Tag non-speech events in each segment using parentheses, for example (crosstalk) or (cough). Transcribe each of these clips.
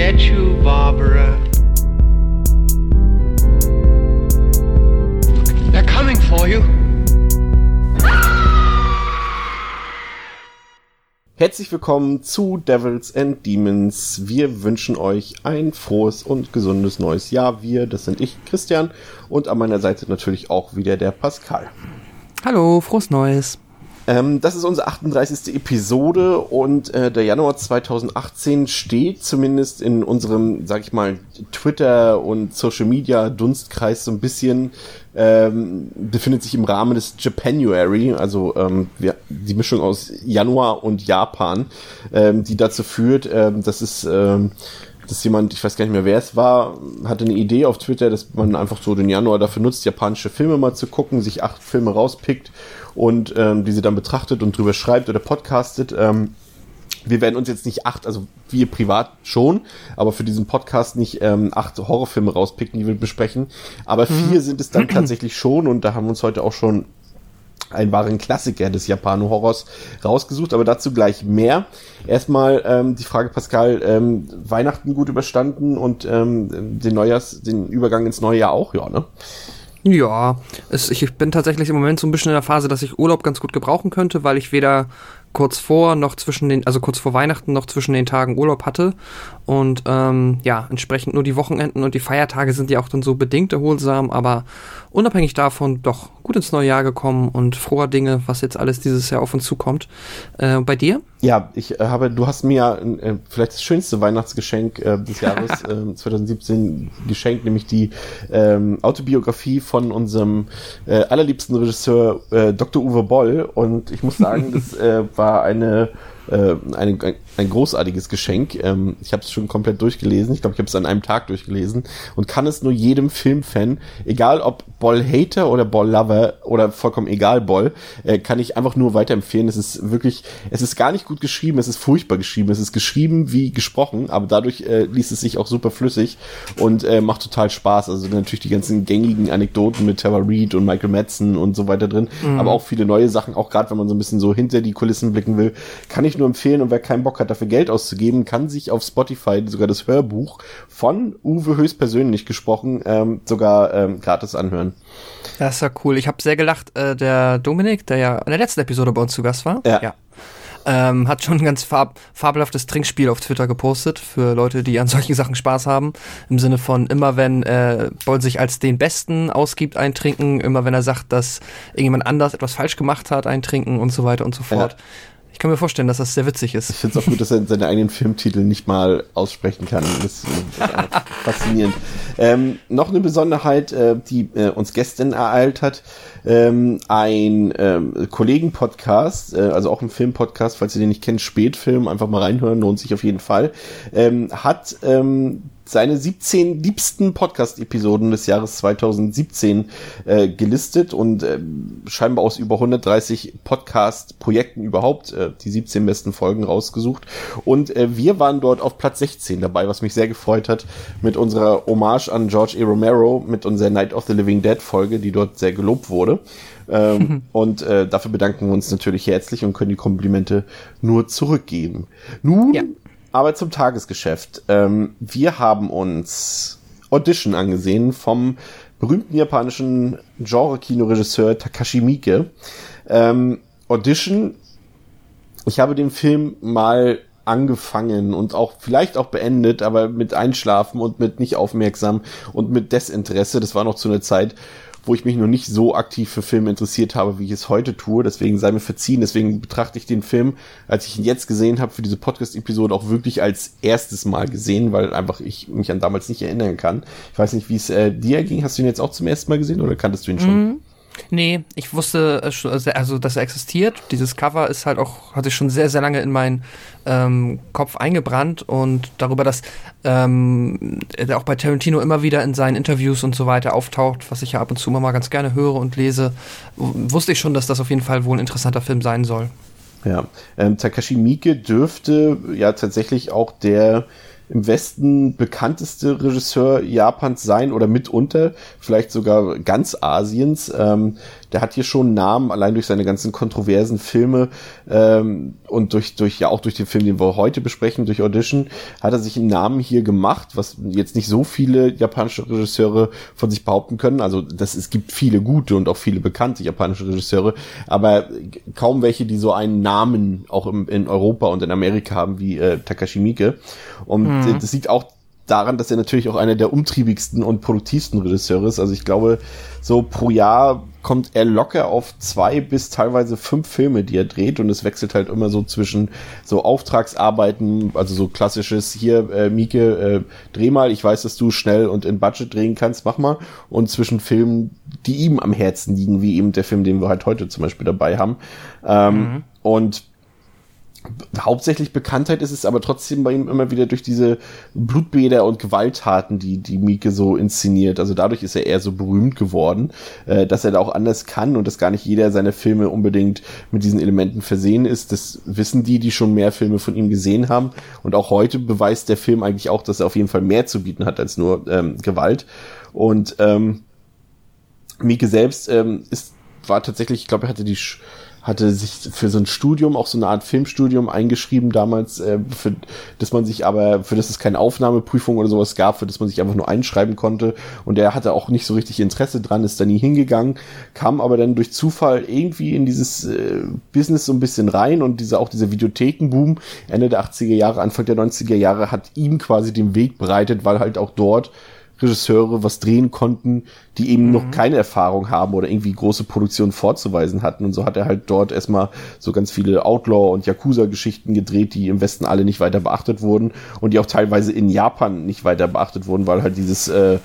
get you, Barbara. They're coming for you. Herzlich willkommen zu Devils and Demons. Wir wünschen euch ein frohes und gesundes neues Jahr. Wir, das sind ich, Christian, und an meiner Seite natürlich auch wieder der Pascal. Hallo, frohes Neues. Ähm, das ist unsere 38. Episode und äh, der Januar 2018 steht zumindest in unserem, sag ich mal, Twitter und Social Media Dunstkreis so ein bisschen, ähm, befindet sich im Rahmen des Japanuary, also ähm, wir, die Mischung aus Januar und Japan, ähm, die dazu führt, ähm, dass es ähm, dass jemand, ich weiß gar nicht mehr, wer es war, hatte eine Idee auf Twitter, dass man einfach so den Januar dafür nutzt, japanische Filme mal zu gucken, sich acht Filme rauspickt und ähm, die sie dann betrachtet und drüber schreibt oder podcastet. Ähm, wir werden uns jetzt nicht acht, also wir privat schon, aber für diesen Podcast nicht ähm, acht Horrorfilme rauspicken, die wir besprechen. Aber mhm. vier sind es dann (clears throat) tatsächlich schon und da haben wir uns heute auch schon einen wahren Klassiker des Japano-Horrors rausgesucht, aber dazu gleich mehr. Erstmal ähm, die Frage, Pascal, ähm, Weihnachten gut überstanden und ähm, den Neujahrs, den Übergang ins neue Jahr auch, ja, ne? Ja, es, ich bin tatsächlich im Moment so ein bisschen in der Phase, dass ich Urlaub ganz gut gebrauchen könnte, weil ich weder kurz vor noch zwischen den, also kurz vor Weihnachten noch zwischen den Tagen Urlaub hatte. Und ähm, ja, entsprechend nur die Wochenenden und die Feiertage sind ja auch dann so bedingt erholsam, aber unabhängig davon doch gut ins neue Jahr gekommen und froher Dinge, was jetzt alles dieses Jahr auf uns zukommt. Äh, bei dir? Ja, ich äh, habe, du hast mir äh, vielleicht das schönste Weihnachtsgeschenk äh, des (laughs) Jahres 2017 äh, geschenkt, nämlich die ähm, Autobiografie von unserem äh, allerliebsten Regisseur äh, Dr. Uwe Boll. Und ich muss sagen, (laughs) das äh, war eine äh, ein, ein großartiges Geschenk. Ähm, ich habe es schon komplett durchgelesen. Ich glaube, ich habe es an einem Tag durchgelesen und kann es nur jedem Filmfan, egal ob Boll-Hater oder Boll-Lover oder vollkommen egal Boll, äh, kann ich einfach nur weiterempfehlen. Es ist wirklich, es ist gar nicht gut geschrieben, es ist furchtbar geschrieben, es ist geschrieben wie gesprochen, aber dadurch äh, liest es sich auch super flüssig und äh, macht total Spaß. Also natürlich die ganzen gängigen Anekdoten mit Tara Reid und Michael Madsen und so weiter drin, mhm. aber auch viele neue Sachen, auch gerade wenn man so ein bisschen so hinter die Kulissen blicken will, kann ich nur empfehlen und wer keinen Bock hat, dafür Geld auszugeben, kann sich auf Spotify sogar das Hörbuch von Uwe höchstpersönlich gesprochen ähm, sogar ähm, gratis anhören. Das ist ja cool. Ich habe sehr gelacht. Äh, der Dominik, der ja in der letzten Episode bei uns zu Gast war, ja. ja. Ähm, hat schon ein ganz farb fabelhaftes Trinkspiel auf Twitter gepostet für Leute, die an solchen Sachen Spaß haben. Im Sinne von immer wenn äh, Boll sich als den Besten ausgibt, eintrinken, immer wenn er sagt, dass irgendjemand anders etwas falsch gemacht hat, eintrinken und so weiter und so fort. Ja kann mir vorstellen, dass das sehr witzig ist. Ich finde es auch gut, dass er seine eigenen Filmtitel nicht mal aussprechen kann. Das ist faszinierend. Ähm, noch eine Besonderheit, äh, die äh, uns gestern ereilt hat. Ähm, ein ähm, Kollegen-Podcast, äh, also auch ein Film-Podcast, falls ihr den nicht kennt, Spätfilm, einfach mal reinhören, lohnt sich auf jeden Fall, ähm, hat ähm, seine 17 liebsten Podcast-Episoden des Jahres 2017 äh, gelistet und äh, scheinbar aus über 130 Podcast-Projekten überhaupt äh, die 17 besten Folgen rausgesucht. Und äh, wir waren dort auf Platz 16 dabei, was mich sehr gefreut hat, mit unserer Hommage an George A. Romero, mit unserer Night of the Living Dead Folge, die dort sehr gelobt wurde. Ähm, (laughs) und äh, dafür bedanken wir uns natürlich herzlich und können die Komplimente nur zurückgeben. Nun ja. Aber zum Tagesgeschäft. Ähm, wir haben uns Audition angesehen vom berühmten japanischen Genre-Kinoregisseur Takashi Miike. Ähm, Audition, ich habe den Film mal angefangen und auch vielleicht auch beendet, aber mit Einschlafen und mit nicht aufmerksam und mit Desinteresse. Das war noch zu einer Zeit, wo ich mich noch nicht so aktiv für Filme interessiert habe, wie ich es heute tue. Deswegen sei mir verziehen. Deswegen betrachte ich den Film, als ich ihn jetzt gesehen habe, für diese Podcast-Episode auch wirklich als erstes Mal gesehen, weil einfach ich mich an damals nicht erinnern kann. Ich weiß nicht, wie es äh, dir ging. Hast du ihn jetzt auch zum ersten Mal gesehen oder kanntest du ihn schon? Mhm. Nee, ich wusste äh, also, dass er existiert. Dieses Cover ist halt auch, hatte ich schon sehr, sehr lange in meinen ähm, Kopf eingebrannt und darüber, dass ähm, er auch bei Tarantino immer wieder in seinen Interviews und so weiter auftaucht, was ich ja ab und zu mal ganz gerne höre und lese, wusste ich schon, dass das auf jeden Fall wohl ein interessanter Film sein soll. Ja, ähm, Takashi Miike dürfte ja tatsächlich auch der im Westen bekannteste Regisseur Japans sein oder mitunter, vielleicht sogar ganz Asiens. Ähm, der hat hier schon einen Namen, allein durch seine ganzen kontroversen Filme ähm, und durch, durch, ja auch durch den Film, den wir heute besprechen, durch Audition, hat er sich einen Namen hier gemacht, was jetzt nicht so viele japanische Regisseure von sich behaupten können. Also das, es gibt viele gute und auch viele bekannte japanische Regisseure, aber kaum welche, die so einen Namen auch im, in Europa und in Amerika haben wie äh, Takashi Miike. Und mhm. das liegt auch daran, dass er natürlich auch einer der umtriebigsten und produktivsten Regisseure ist. Also ich glaube, so pro Jahr kommt er locker auf zwei bis teilweise fünf Filme, die er dreht und es wechselt halt immer so zwischen so Auftragsarbeiten, also so klassisches hier, äh, Mieke, äh, dreh mal, ich weiß, dass du schnell und in Budget drehen kannst, mach mal und zwischen Filmen, die ihm am Herzen liegen, wie eben der Film, den wir halt heute zum Beispiel dabei haben. Ähm, mhm. Und hauptsächlich Bekanntheit ist es aber trotzdem bei ihm immer wieder durch diese Blutbäder und Gewalttaten, die die Mieke so inszeniert. Also dadurch ist er eher so berühmt geworden, äh, dass er da auch anders kann und dass gar nicht jeder seiner Filme unbedingt mit diesen Elementen versehen ist. Das wissen die, die schon mehr Filme von ihm gesehen haben. Und auch heute beweist der Film eigentlich auch, dass er auf jeden Fall mehr zu bieten hat als nur ähm, Gewalt. Und ähm, Mieke selbst ähm, ist war tatsächlich, ich glaube, er hatte die hatte sich für so ein Studium, auch so eine Art Filmstudium eingeschrieben damals, äh, für das man sich aber, für das es keine Aufnahmeprüfung oder sowas gab, für das man sich einfach nur einschreiben konnte. Und er hatte auch nicht so richtig Interesse dran, ist da nie hingegangen, kam aber dann durch Zufall irgendwie in dieses äh, Business so ein bisschen rein und diese, auch dieser Videothekenboom Ende der 80er Jahre, Anfang der 90er Jahre hat ihm quasi den Weg bereitet, weil halt auch dort Regisseure was drehen konnten, die eben mhm. noch keine Erfahrung haben oder irgendwie große Produktionen vorzuweisen hatten. Und so hat er halt dort erstmal so ganz viele Outlaw- und Yakuza-Geschichten gedreht, die im Westen alle nicht weiter beachtet wurden und die auch teilweise in Japan nicht weiter beachtet wurden, weil halt dieses äh,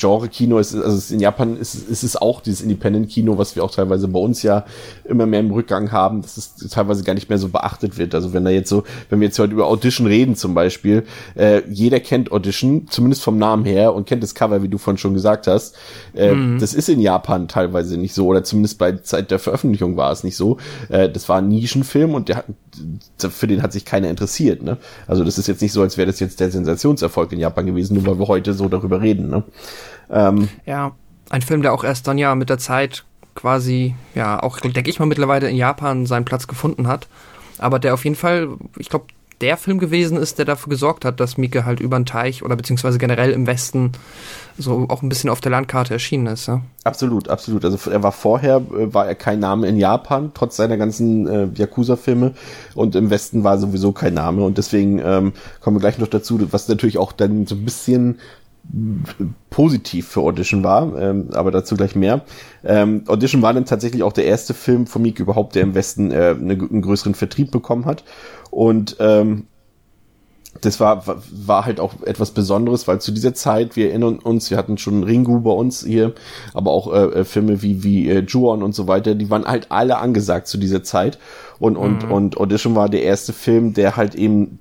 Genre-Kino ist, also in Japan ist, ist es auch dieses Independent-Kino, was wir auch teilweise bei uns ja immer mehr im Rückgang haben, dass es teilweise gar nicht mehr so beachtet wird. Also wenn da jetzt so, wenn wir jetzt heute über Audition reden zum Beispiel, äh, jeder kennt Audition, zumindest vom Namen her und kennt das Cover, wie du vorhin schon gesagt hast. Äh, mhm. Das ist in Japan teilweise nicht so oder zumindest bei Zeit der Veröffentlichung war es nicht so. Äh, das war ein Nischenfilm und der hat, für den hat sich keiner interessiert. Ne? Also das ist jetzt nicht so, als wäre das jetzt der Sensationserfolg in Japan gewesen, nur weil wir heute so darüber reden. Ne? Ähm, ja, ein Film, der auch erst dann ja mit der Zeit quasi, ja, auch, denke ich mal, mittlerweile in Japan seinen Platz gefunden hat. Aber der auf jeden Fall, ich glaube, der Film gewesen ist, der dafür gesorgt hat, dass Mieke halt über den Teich oder beziehungsweise generell im Westen so auch ein bisschen auf der Landkarte erschienen ist. Ja? Absolut, absolut. Also er war vorher, äh, war er kein Name in Japan, trotz seiner ganzen äh, Yakuza-Filme und im Westen war sowieso kein Name und deswegen ähm, kommen wir gleich noch dazu, was natürlich auch dann so ein bisschen positiv für Audition war, ähm, aber dazu gleich mehr. Ähm, Audition war dann tatsächlich auch der erste Film von Meek überhaupt, der im Westen äh, eine, einen größeren Vertrieb bekommen hat. Und ähm, das war, war halt auch etwas Besonderes, weil zu dieser Zeit, wir erinnern uns, wir hatten schon Ringu bei uns hier, aber auch äh, äh Filme wie, wie äh, Juon und so weiter, die waren halt alle angesagt zu dieser Zeit. Und, und, mhm. und Audition war der erste Film, der halt eben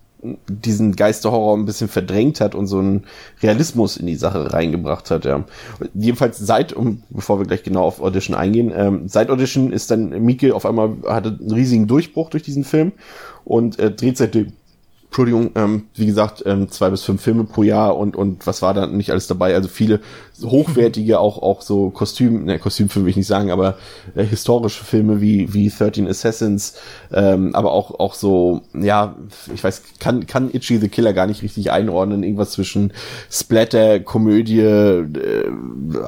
diesen Geisterhorror ein bisschen verdrängt hat und so einen Realismus in die Sache reingebracht hat, ja. Jedenfalls seit, um, bevor wir gleich genau auf Audition eingehen, ähm, seit Audition ist dann Mieke auf einmal, hatte einen riesigen Durchbruch durch diesen Film und äh, dreht seitdem Entschuldigung, ähm, wie gesagt, ähm, zwei bis fünf Filme pro Jahr und und was war da nicht alles dabei? Also viele hochwertige, auch auch so Kostüm, ne Kostümfilme will ich nicht sagen, aber äh, historische Filme wie wie 13 Assassins, ähm, aber auch auch so, ja, ich weiß, kann kann Itchy the Killer gar nicht richtig einordnen, irgendwas zwischen Splatter, Komödie, äh,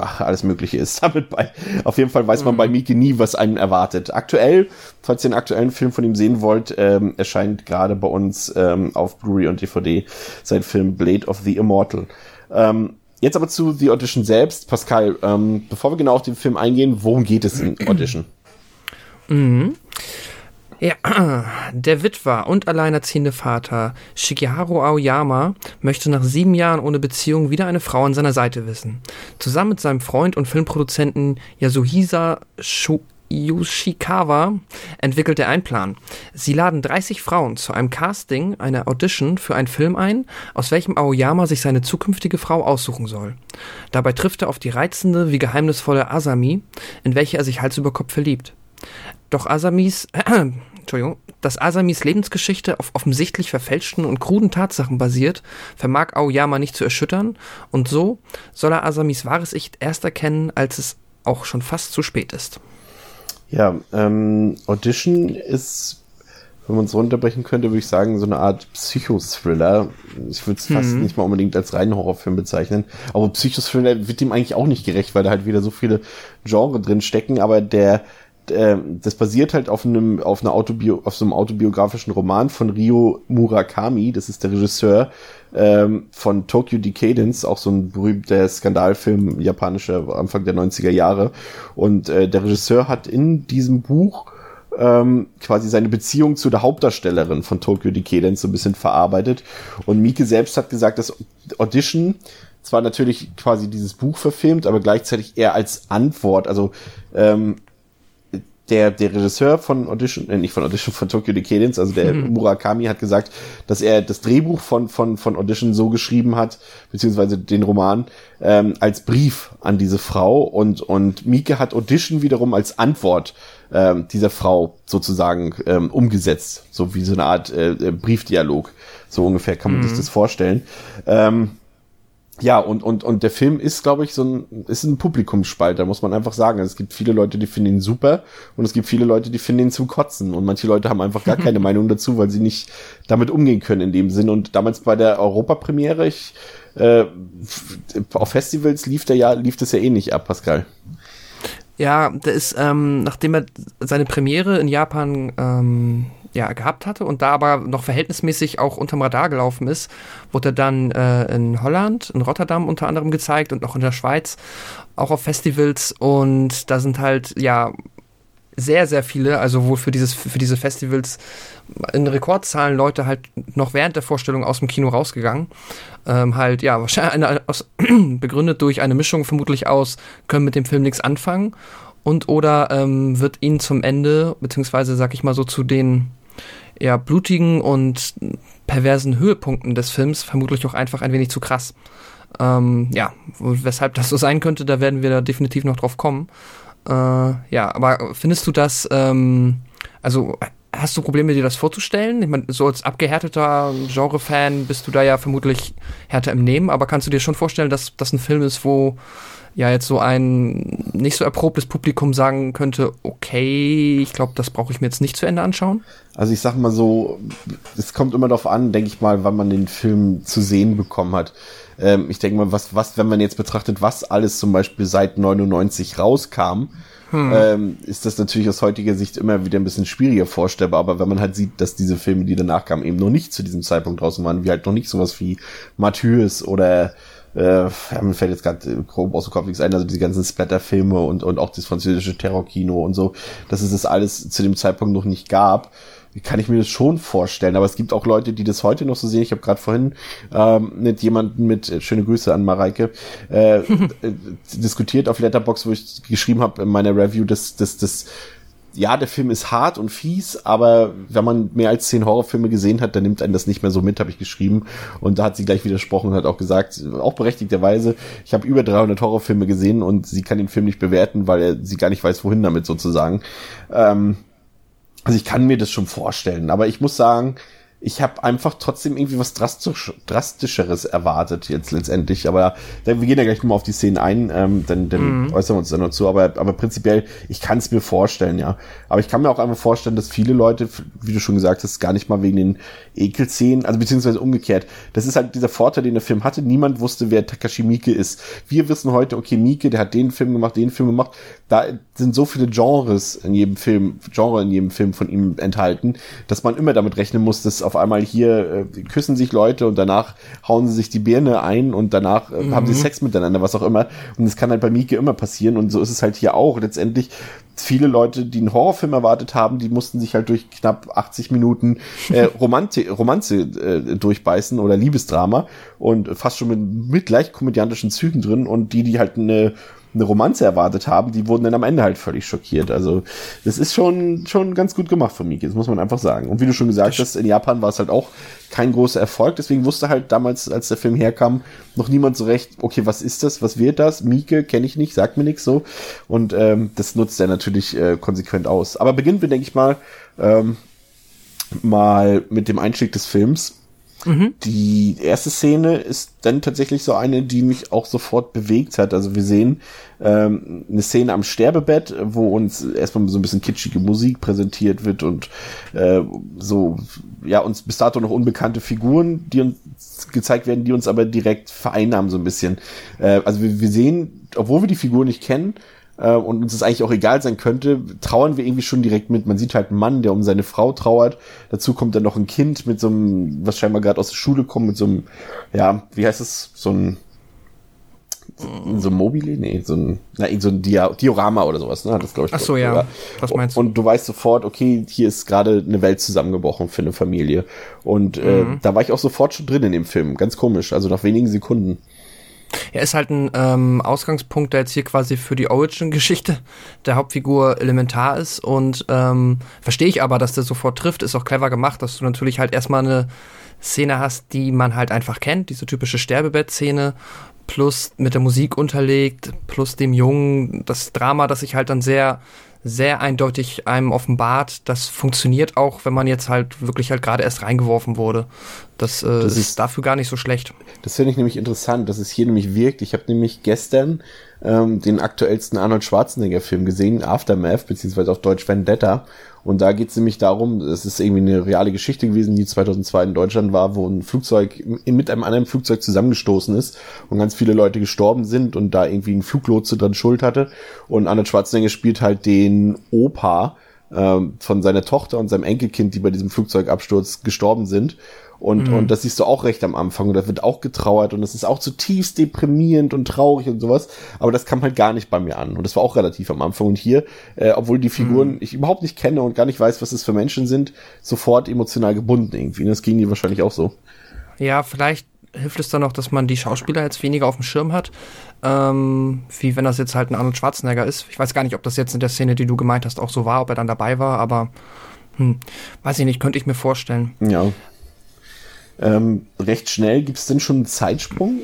ach, alles Mögliche ist (laughs) damit bei. Auf jeden Fall weiß man mhm. bei Mieke nie, was einen erwartet. Aktuell, falls ihr einen aktuellen Film von ihm sehen wollt, ähm, erscheint gerade bei uns ähm, auf Blu-ray und DVD sein Film Blade of the Immortal. Ähm, jetzt aber zu The Audition selbst. Pascal, ähm, bevor wir genau auf den Film eingehen, worum geht es in (clears throat) Audition? Mhm. Ja, (clears throat) der Witwer und alleinerziehende Vater Shigeharu Aoyama möchte nach sieben Jahren ohne Beziehung wieder eine Frau an seiner Seite wissen. Zusammen mit seinem Freund und Filmproduzenten Yasuhisa Shu Yoshikawa entwickelte einen Plan. Sie laden 30 Frauen zu einem Casting, einer Audition für einen Film ein, aus welchem Aoyama sich seine zukünftige Frau aussuchen soll. Dabei trifft er auf die reizende wie geheimnisvolle Asami, in welche er sich Hals über Kopf verliebt. Doch Asamis, äh, (clears throat) Entschuldigung, dass Asamis Lebensgeschichte auf offensichtlich verfälschten und kruden Tatsachen basiert, vermag Aoyama nicht zu erschüttern, und so soll er Asamis wahres Ich erst erkennen, als es auch schon fast zu spät ist. Ja, ähm, Audition ist wenn man es runterbrechen könnte, würde ich sagen, so eine Art Psychothriller. Ich würde es mhm. fast nicht mal unbedingt als reinen Horrorfilm bezeichnen. Aber Psychothriller wird dem eigentlich auch nicht gerecht, weil da halt wieder so viele Genre drin stecken. Aber der, der das basiert halt auf einem, auf einer Autobio, auf so einem autobiografischen Roman von Ryo Murakami. Das ist der Regisseur ähm, von Tokyo Decadence, auch so ein berühmter Skandalfilm japanischer Anfang der 90er Jahre. Und äh, der Regisseur hat in diesem Buch ähm, quasi seine Beziehung zu der Hauptdarstellerin von Tokyo Decadence so ein bisschen verarbeitet. Und Mieke selbst hat gesagt, dass Audition zwar natürlich quasi dieses Buch verfilmt, aber gleichzeitig eher als Antwort, also ähm, der, der Regisseur von Audition, äh, nicht von Audition, von Tokyo Decadence, also der mhm. Murakami hat gesagt, dass er das Drehbuch von, von, von Audition so geschrieben hat, beziehungsweise den Roman, ähm, als Brief an diese Frau und, und Mieke hat Audition wiederum als Antwort ähm, dieser Frau sozusagen ähm, umgesetzt, so wie so eine Art äh, äh Briefdialog. So ungefähr kann man mhm. sich das vorstellen. Ähm, ja, und, und, und der Film ist, glaube ich, so ein, ist ein Publikumsspalter, muss man einfach sagen. Es gibt viele Leute, die finden ihn super und es gibt viele Leute, die finden ihn zum Kotzen. Und manche Leute haben einfach gar (laughs) keine Meinung dazu, weil sie nicht damit umgehen können in dem Sinn. Und damals bei der Europapremiere, ich, äh, auf Festivals lief der ja, lief das ja eh nicht ab, Pascal. Ja, der ist, ähm, nachdem er seine Premiere in Japan ähm, ja, gehabt hatte und da aber noch verhältnismäßig auch unterm Radar gelaufen ist, wurde dann äh, in Holland, in Rotterdam unter anderem gezeigt und auch in der Schweiz, auch auf Festivals und da sind halt, ja, sehr, sehr viele, also wohl für dieses, für diese Festivals in Rekordzahlen Leute halt noch während der Vorstellung aus dem Kino rausgegangen. Ähm, halt, ja, wahrscheinlich eine, aus, (clears throat) begründet durch eine Mischung vermutlich aus, können mit dem Film nichts anfangen und oder ähm, wird ihnen zum Ende, beziehungsweise sag ich mal so zu den eher blutigen und perversen Höhepunkten des Films vermutlich auch einfach ein wenig zu krass. Ähm, ja, weshalb das so sein könnte, da werden wir da definitiv noch drauf kommen. Äh, ja, aber findest du das, ähm, also hast du Probleme, dir das vorzustellen? Ich meine, so als abgehärteter Genre-Fan bist du da ja vermutlich härter im Nehmen, aber kannst du dir schon vorstellen, dass das ein Film ist, wo ja jetzt so ein nicht so erprobtes Publikum sagen könnte, okay, ich glaube, das brauche ich mir jetzt nicht zu Ende anschauen? Also ich sag mal so, es kommt immer darauf an, denke ich mal, wann man den Film zu sehen bekommen hat. Ähm, ich denke mal, was, was, wenn man jetzt betrachtet, was alles zum Beispiel seit 99 rauskam, hm. ähm, ist das natürlich aus heutiger Sicht immer wieder ein bisschen schwieriger vorstellbar. Aber wenn man halt sieht, dass diese Filme, die danach kamen, eben noch nicht zu diesem Zeitpunkt draußen waren, wie halt noch nicht sowas wie Matthäus oder äh, ja, mir fällt jetzt gerade grob aus dem Kopf nichts ein, also diese ganzen Splatter-Filme und, und auch das französische Terrorkino und so, dass es das alles zu dem Zeitpunkt noch nicht gab kann ich mir das schon vorstellen. Aber es gibt auch Leute, die das heute noch so sehen. Ich habe gerade vorhin ähm, mit jemandem mit, äh, schöne Grüße an Mareike, äh, (laughs) äh, diskutiert auf Letterbox, wo ich geschrieben habe in meiner Review, dass dass das ja, der Film ist hart und fies, aber wenn man mehr als zehn Horrorfilme gesehen hat, dann nimmt einen das nicht mehr so mit, habe ich geschrieben. Und da hat sie gleich widersprochen und hat auch gesagt, auch berechtigterweise, ich habe über 300 Horrorfilme gesehen und sie kann den Film nicht bewerten, weil er sie gar nicht weiß, wohin damit sozusagen. Ähm, also ich kann mir das schon vorstellen, aber ich muss sagen, ich habe einfach trotzdem irgendwie was drastisch, drastischeres erwartet jetzt letztendlich. Aber dann, wir gehen ja gleich nochmal auf die Szenen ein, ähm, dann, dann mhm. äußern wir uns dann noch zu. Aber, aber prinzipiell, ich kann es mir vorstellen, ja. Aber ich kann mir auch einfach vorstellen, dass viele Leute, wie du schon gesagt hast, gar nicht mal wegen den Ekelszenen, also beziehungsweise umgekehrt. Das ist halt dieser Vorteil, den der Film hatte. Niemand wusste, wer Takashi Miike ist. Wir wissen heute, okay, Miike, der hat den Film gemacht, den Film gemacht. Da sind so viele Genres in jedem Film, Genre in jedem Film von ihm enthalten, dass man immer damit rechnen muss, dass auf einmal hier äh, küssen sich Leute und danach hauen sie sich die Birne ein und danach äh, mhm. haben sie mhm. Sex miteinander, was auch immer. Und das kann halt bei Mieke immer passieren und so ist es halt hier auch. Letztendlich viele Leute, die einen Horrorfilm erwartet haben, die mussten sich halt durch knapp 80 Minuten äh, (laughs) Romanze, Romanze äh, durchbeißen oder Liebesdrama und fast schon mit, mit leicht komödiantischen Zügen drin und die, die halt eine eine Romanze erwartet haben, die wurden dann am Ende halt völlig schockiert. Also das ist schon schon ganz gut gemacht von Miki, das muss man einfach sagen. Und wie du schon gesagt hast, in Japan war es halt auch kein großer Erfolg, deswegen wusste halt damals, als der Film herkam, noch niemand so recht, okay, was ist das, was wird das? Mieke kenne ich nicht, sagt mir nichts so. Und ähm, das nutzt er natürlich äh, konsequent aus. Aber beginnen wir, denke ich mal, ähm, mal mit dem Einstieg des Films. Mhm. Die erste Szene ist dann tatsächlich so eine, die mich auch sofort bewegt hat. Also wir sehen ähm, eine Szene am Sterbebett, wo uns erstmal so ein bisschen kitschige Musik präsentiert wird und äh, so, ja, uns bis dato noch unbekannte Figuren, die uns gezeigt werden, die uns aber direkt vereinnahmen so ein bisschen. Äh, also wir, wir sehen, obwohl wir die Figur nicht kennen, äh, und uns es eigentlich auch egal sein könnte, trauern wir irgendwie schon direkt mit. Man sieht halt einen Mann, der um seine Frau trauert. Dazu kommt dann noch ein Kind mit so einem, was scheinbar gerade aus der Schule kommt, mit so einem, ja, wie heißt es, so ein so ein Mobile? Nee, so ein, na, so ein Dia Diorama oder sowas, ne? Das glaube ich. Ach so, ja. Was meinst du? Und, du weißt sofort, okay, hier ist gerade eine Welt zusammengebrochen für eine Familie. Und äh, mhm. da war ich auch sofort schon drin in dem Film. Ganz komisch, also nach wenigen Sekunden. Er ist halt ein ähm, Ausgangspunkt, der jetzt hier quasi für die Origin-Geschichte der Hauptfigur elementar ist. Und ähm, verstehe ich aber, dass der sofort trifft, ist auch clever gemacht, dass du natürlich halt erstmal eine Szene hast, die man halt einfach kennt, diese typische Sterbebett-Szene, plus mit der Musik unterlegt, plus dem Jungen, das Drama, das sich halt dann sehr sehr eindeutig einem offenbart. Das funktioniert auch, wenn man jetzt halt wirklich halt gerade erst reingeworfen wurde. Das, äh, das ist, ist dafür gar nicht so schlecht. Das finde ich nämlich interessant, dass es hier nämlich wirkt. Ich habe nämlich gestern ähm, den aktuellsten Arnold Schwarzenegger-Film gesehen, Aftermath, beziehungsweise auf Deutsch Vendetta. Und da geht es nämlich darum, es ist irgendwie eine reale Geschichte gewesen, die 2002 in Deutschland war, wo ein Flugzeug mit einem anderen Flugzeug zusammengestoßen ist und ganz viele Leute gestorben sind und da irgendwie ein Fluglotse dran Schuld hatte. Und Arnold Schwarzenegger spielt halt den Opa ähm, von seiner Tochter und seinem Enkelkind, die bei diesem Flugzeugabsturz gestorben sind. Und, mhm. und das siehst du auch recht am Anfang. Und da wird auch getrauert und das ist auch zutiefst deprimierend und traurig und sowas. Aber das kam halt gar nicht bei mir an. Und das war auch relativ am Anfang. Und hier, äh, obwohl die Figuren mhm. ich überhaupt nicht kenne und gar nicht weiß, was es für Menschen sind, sofort emotional gebunden irgendwie. Und das ging dir wahrscheinlich auch so. Ja, vielleicht hilft es dann noch, dass man die Schauspieler jetzt weniger auf dem Schirm hat, ähm, wie wenn das jetzt halt ein Arnold Schwarzenegger ist. Ich weiß gar nicht, ob das jetzt in der Szene, die du gemeint hast, auch so war, ob er dann dabei war, aber hm, weiß ich nicht, könnte ich mir vorstellen. Ja. Ähm, recht schnell gibt es denn schon einen Zeitsprung.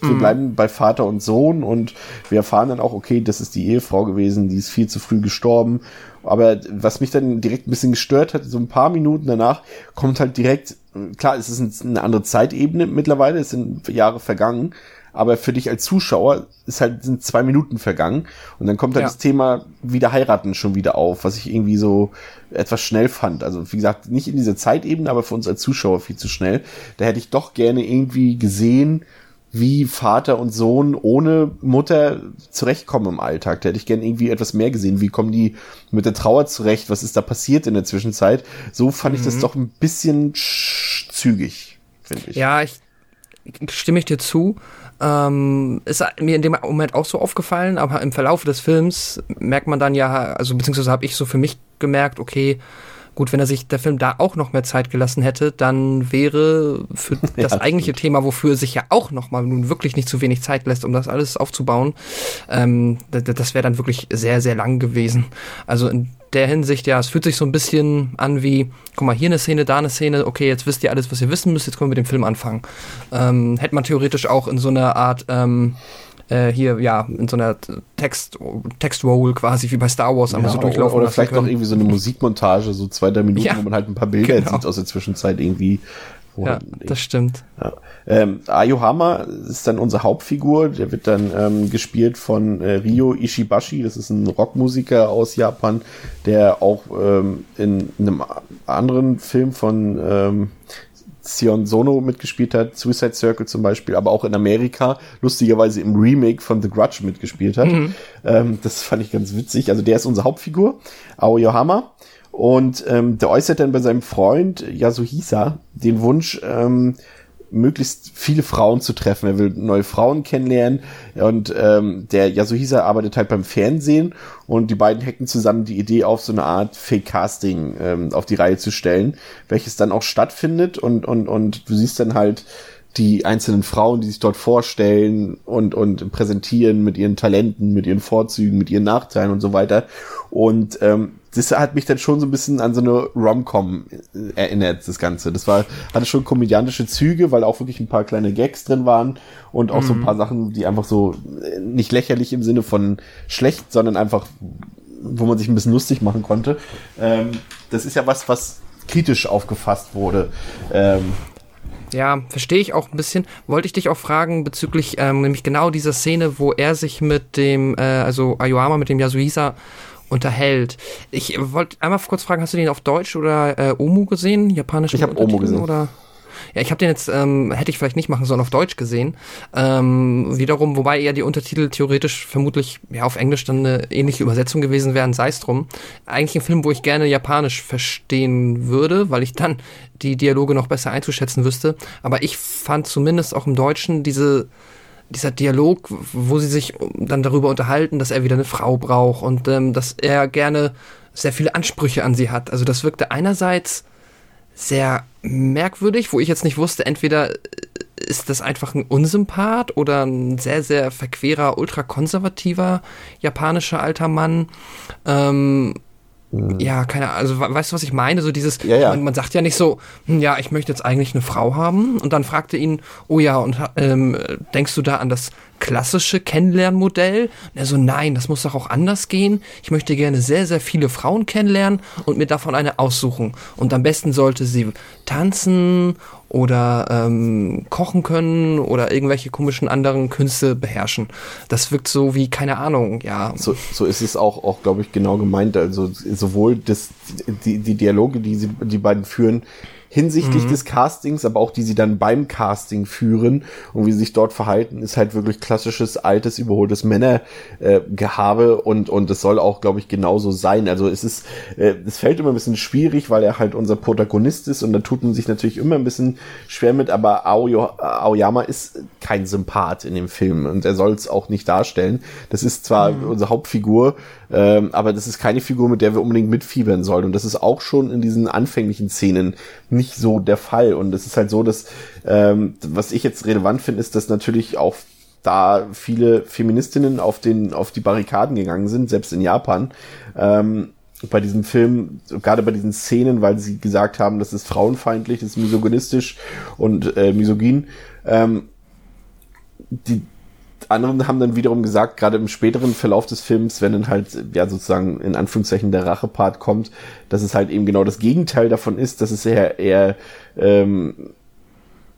Wir mhm. bleiben bei Vater und Sohn und wir erfahren dann auch, okay, das ist die Ehefrau gewesen, die ist viel zu früh gestorben. Aber was mich dann direkt ein bisschen gestört hat, so ein paar Minuten danach kommt halt direkt, klar, es ist eine andere Zeitebene mittlerweile, es sind Jahre vergangen, aber für dich als Zuschauer ist halt, sind zwei Minuten vergangen und dann kommt halt ja. das Thema wieder heiraten schon wieder auf, was ich irgendwie so etwas schnell fand. Also wie gesagt, nicht in dieser Zeitebene, aber für uns als Zuschauer viel zu schnell. Da hätte ich doch gerne irgendwie gesehen, wie Vater und Sohn ohne Mutter zurechtkommen im Alltag. Da hätte ich gerne irgendwie etwas mehr gesehen. Wie kommen die mit der Trauer zurecht? Was ist da passiert in der Zwischenzeit? So fand mhm. ich das mhm. doch ein bisschen zügig, finde ich. Ja, ich stimme ich dir zu. Ähm, ist mir in dem Moment auch so aufgefallen, aber im Verlauf des Films merkt man dann ja, also beziehungsweise habe ich so für mich gemerkt, okay, gut, wenn er sich der Film da auch noch mehr Zeit gelassen hätte, dann wäre für (laughs) das ja, eigentliche stimmt. Thema, wofür er sich ja auch noch mal nun wirklich nicht zu wenig Zeit lässt, um das alles aufzubauen, ähm, das wäre dann wirklich sehr, sehr lang gewesen. Also in der Hinsicht, ja, es fühlt sich so ein bisschen an wie, guck mal, hier eine Szene, da eine Szene, okay, jetzt wisst ihr alles, was ihr wissen müsst, jetzt können wir mit dem Film anfangen. Ähm, hätte man theoretisch auch in so einer Art, ähm, äh, hier, ja, in so einer Text, Text-Roll quasi, wie bei Star Wars, einfach ja, so durchlaufen Oder, oder vielleicht noch irgendwie so eine Musikmontage, so zwei, drei Minuten, ja, wo man halt ein paar Bilder genau. sieht aus der Zwischenzeit irgendwie. Ja, das stimmt. Ja. Ähm, Ayohama ist dann unsere Hauptfigur. Der wird dann ähm, gespielt von äh, Ryo Ishibashi. Das ist ein Rockmusiker aus Japan, der auch ähm, in, in einem anderen Film von ähm, Sion Sono mitgespielt hat, Suicide Circle zum Beispiel, aber auch in Amerika lustigerweise im Remake von The Grudge mitgespielt hat. Mhm. Ähm, das fand ich ganz witzig. Also der ist unsere Hauptfigur, Aoyama. Und ähm, der äußert dann bei seinem Freund Yasuhisa den Wunsch, ähm, möglichst viele Frauen zu treffen. Er will neue Frauen kennenlernen. Und ähm, der Yasuhisa arbeitet halt beim Fernsehen. Und die beiden hacken zusammen die Idee auf, so eine Art Fake-Casting ähm, auf die Reihe zu stellen, welches dann auch stattfindet. Und, und, und du siehst dann halt die einzelnen Frauen, die sich dort vorstellen und, und präsentieren mit ihren Talenten, mit ihren Vorzügen, mit ihren Nachteilen und so weiter. Und ähm, das hat mich dann schon so ein bisschen an so eine Rom-Com erinnert, das Ganze. Das war, hatte schon komödiantische Züge, weil auch wirklich ein paar kleine Gags drin waren und auch mhm. so ein mhm. paar Sachen, die einfach so äh, nicht lächerlich im Sinne von schlecht, sondern einfach, wo man sich ein bisschen lustig machen konnte. Ähm, das ist ja was, was kritisch aufgefasst wurde. Ähm, ja, verstehe ich auch ein bisschen. Wollte ich dich auch fragen bezüglich ähm, nämlich genau dieser Szene, wo er sich mit dem, äh, also Ayoama, mit dem Yasuhisa unterhält. Ich wollte einmal kurz fragen, hast du den auf Deutsch oder äh, Omu gesehen? Japanisch? Ich habe Omu gesehen. Oder? Ja, ich habe den jetzt, ähm, hätte ich vielleicht nicht machen sollen, auf Deutsch gesehen. Ähm, wiederum, wobei eher die Untertitel theoretisch vermutlich ja auf Englisch dann eine ähnliche Übersetzung gewesen wären, sei es drum. Eigentlich ein Film, wo ich gerne Japanisch verstehen würde, weil ich dann die Dialoge noch besser einzuschätzen wüsste. Aber ich fand zumindest auch im Deutschen diese dieser Dialog, wo sie sich dann darüber unterhalten, dass er wieder eine Frau braucht und ähm, dass er gerne sehr viele Ansprüche an sie hat. Also das wirkte einerseits sehr merkwürdig, wo ich jetzt nicht wusste, entweder ist das einfach ein Unsympath oder ein sehr, sehr verquerer, ultrakonservativer japanischer alter Mann. Ähm, mhm. ja, keine Ahnung, also weißt du, was ich meine? So dieses, ja, ja. Man, man, sagt ja nicht so, hm, ja, ich möchte jetzt eigentlich eine Frau haben. Und dann fragte ihn, oh ja, und ähm, denkst du da an das klassische Kennenlernmodell? Und er so, nein, das muss doch auch anders gehen. Ich möchte gerne sehr, sehr viele Frauen kennenlernen und mir davon eine aussuchen. Und am besten sollte sie tanzen oder ähm, kochen können oder irgendwelche komischen anderen Künste beherrschen. Das wirkt so wie, keine Ahnung, ja. So, so ist es auch, auch glaube ich, genau gemeint. Also sowohl das, die, die Dialoge, die sie, die beiden führen, hinsichtlich mhm. des Castings, aber auch die sie dann beim Casting führen und wie sie sich dort verhalten, ist halt wirklich klassisches, altes, überholtes Männergehabe äh, und, und es soll auch, glaube ich, genauso sein. Also es ist, äh, es fällt immer ein bisschen schwierig, weil er halt unser Protagonist ist und da tut man sich natürlich immer ein bisschen schwer mit, aber Aoyo, Aoyama ist kein Sympath in dem Film und er soll es auch nicht darstellen. Das ist zwar mhm. unsere Hauptfigur, ähm, aber das ist keine Figur, mit der wir unbedingt mitfiebern sollen und das ist auch schon in diesen anfänglichen Szenen nicht so der Fall. Und es ist halt so, dass, ähm, was ich jetzt relevant finde, ist, dass natürlich auch da viele Feministinnen auf den, auf die Barrikaden gegangen sind, selbst in Japan. Ähm, bei diesem Film, gerade bei diesen Szenen, weil sie gesagt haben, das ist frauenfeindlich, das ist misogynistisch und äh, misogyn. Ähm, die, anderen haben dann wiederum gesagt, gerade im späteren Verlauf des Films, wenn dann halt, ja, sozusagen in Anführungszeichen der Rachepart kommt, dass es halt eben genau das Gegenteil davon ist, dass es eher, eher ähm,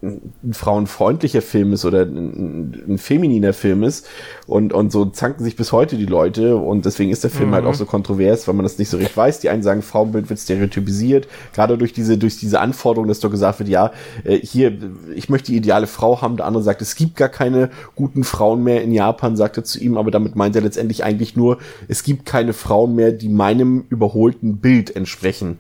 ein frauenfreundlicher Film ist oder ein, ein, femininer Film ist und, und so zanken sich bis heute die Leute und deswegen ist der Film halt mhm. halt auch so kontrovers, weil man das nicht so recht weiß. Die einen sagen, Frauenbild wird stereotypisiert, gerade durch diese, durch diese Anforderung, dass doch gesagt wird, ja, äh, hier, ich möchte die ideale Frau haben, der andere sagt, es gibt gar keine guten Frauen mehr in Japan, sagt er zu ihm, aber damit meint er letztendlich eigentlich nur, es gibt keine Frauen mehr, die meinem überholten Bild entsprechen.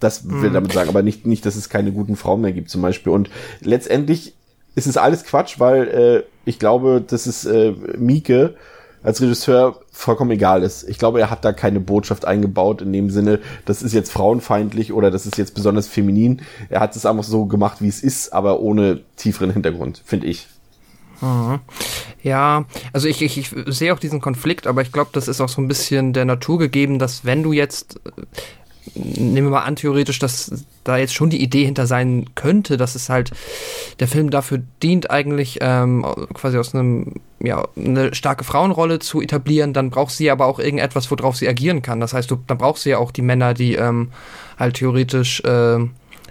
Das will mhm. damit sagen, aber nicht, nicht, dass es keine guten Frauen mehr gibt zum Beispiel. Und letztendlich ist es alles Quatsch, weil äh, ich glaube, dass es äh, Mieke als Regisseur vollkommen egal ist. Ich glaube, er hat da keine Botschaft eingebaut in dem Sinne, das ist jetzt frauenfeindlich oder das ist jetzt besonders feminin. Er hat es einfach so gemacht, wie es ist, aber ohne tieferen Hintergrund, finde ich. Mhm. Ja, also ich, ich, ich sehe auch diesen Konflikt, aber ich glaube, das ist auch so ein bisschen der Natur gegeben, dass wenn du jetzt nehmen wir mal an, theoretisch, dass da jetzt schon die Idee hinter sein könnte, dass es halt der Film dafür dient, eigentlich ähm, quasi aus einem, ja, eine starke Frauenrolle zu etablieren, dann braucht sie aber auch irgendetwas, worauf sie agieren kann. Das heißt, du, dann brauchst du ja auch die Männer, die ähm, halt theoretisch äh,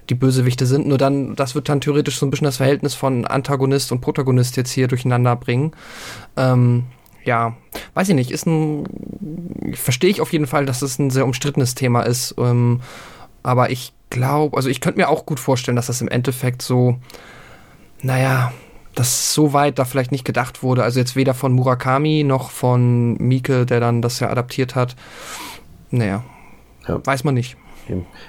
die Bösewichte sind. Nur dann, das wird dann theoretisch so ein bisschen das Verhältnis von Antagonist und Protagonist jetzt hier durcheinander bringen. Ähm, ja, weiß ich nicht, ist ein, verstehe ich auf jeden Fall, dass es ein sehr umstrittenes Thema ist. Ähm, aber ich glaube, also ich könnte mir auch gut vorstellen, dass das im Endeffekt so, naja, dass so weit da vielleicht nicht gedacht wurde. Also jetzt weder von Murakami noch von Mieke, der dann das ja adaptiert hat. Naja, ja. weiß man nicht.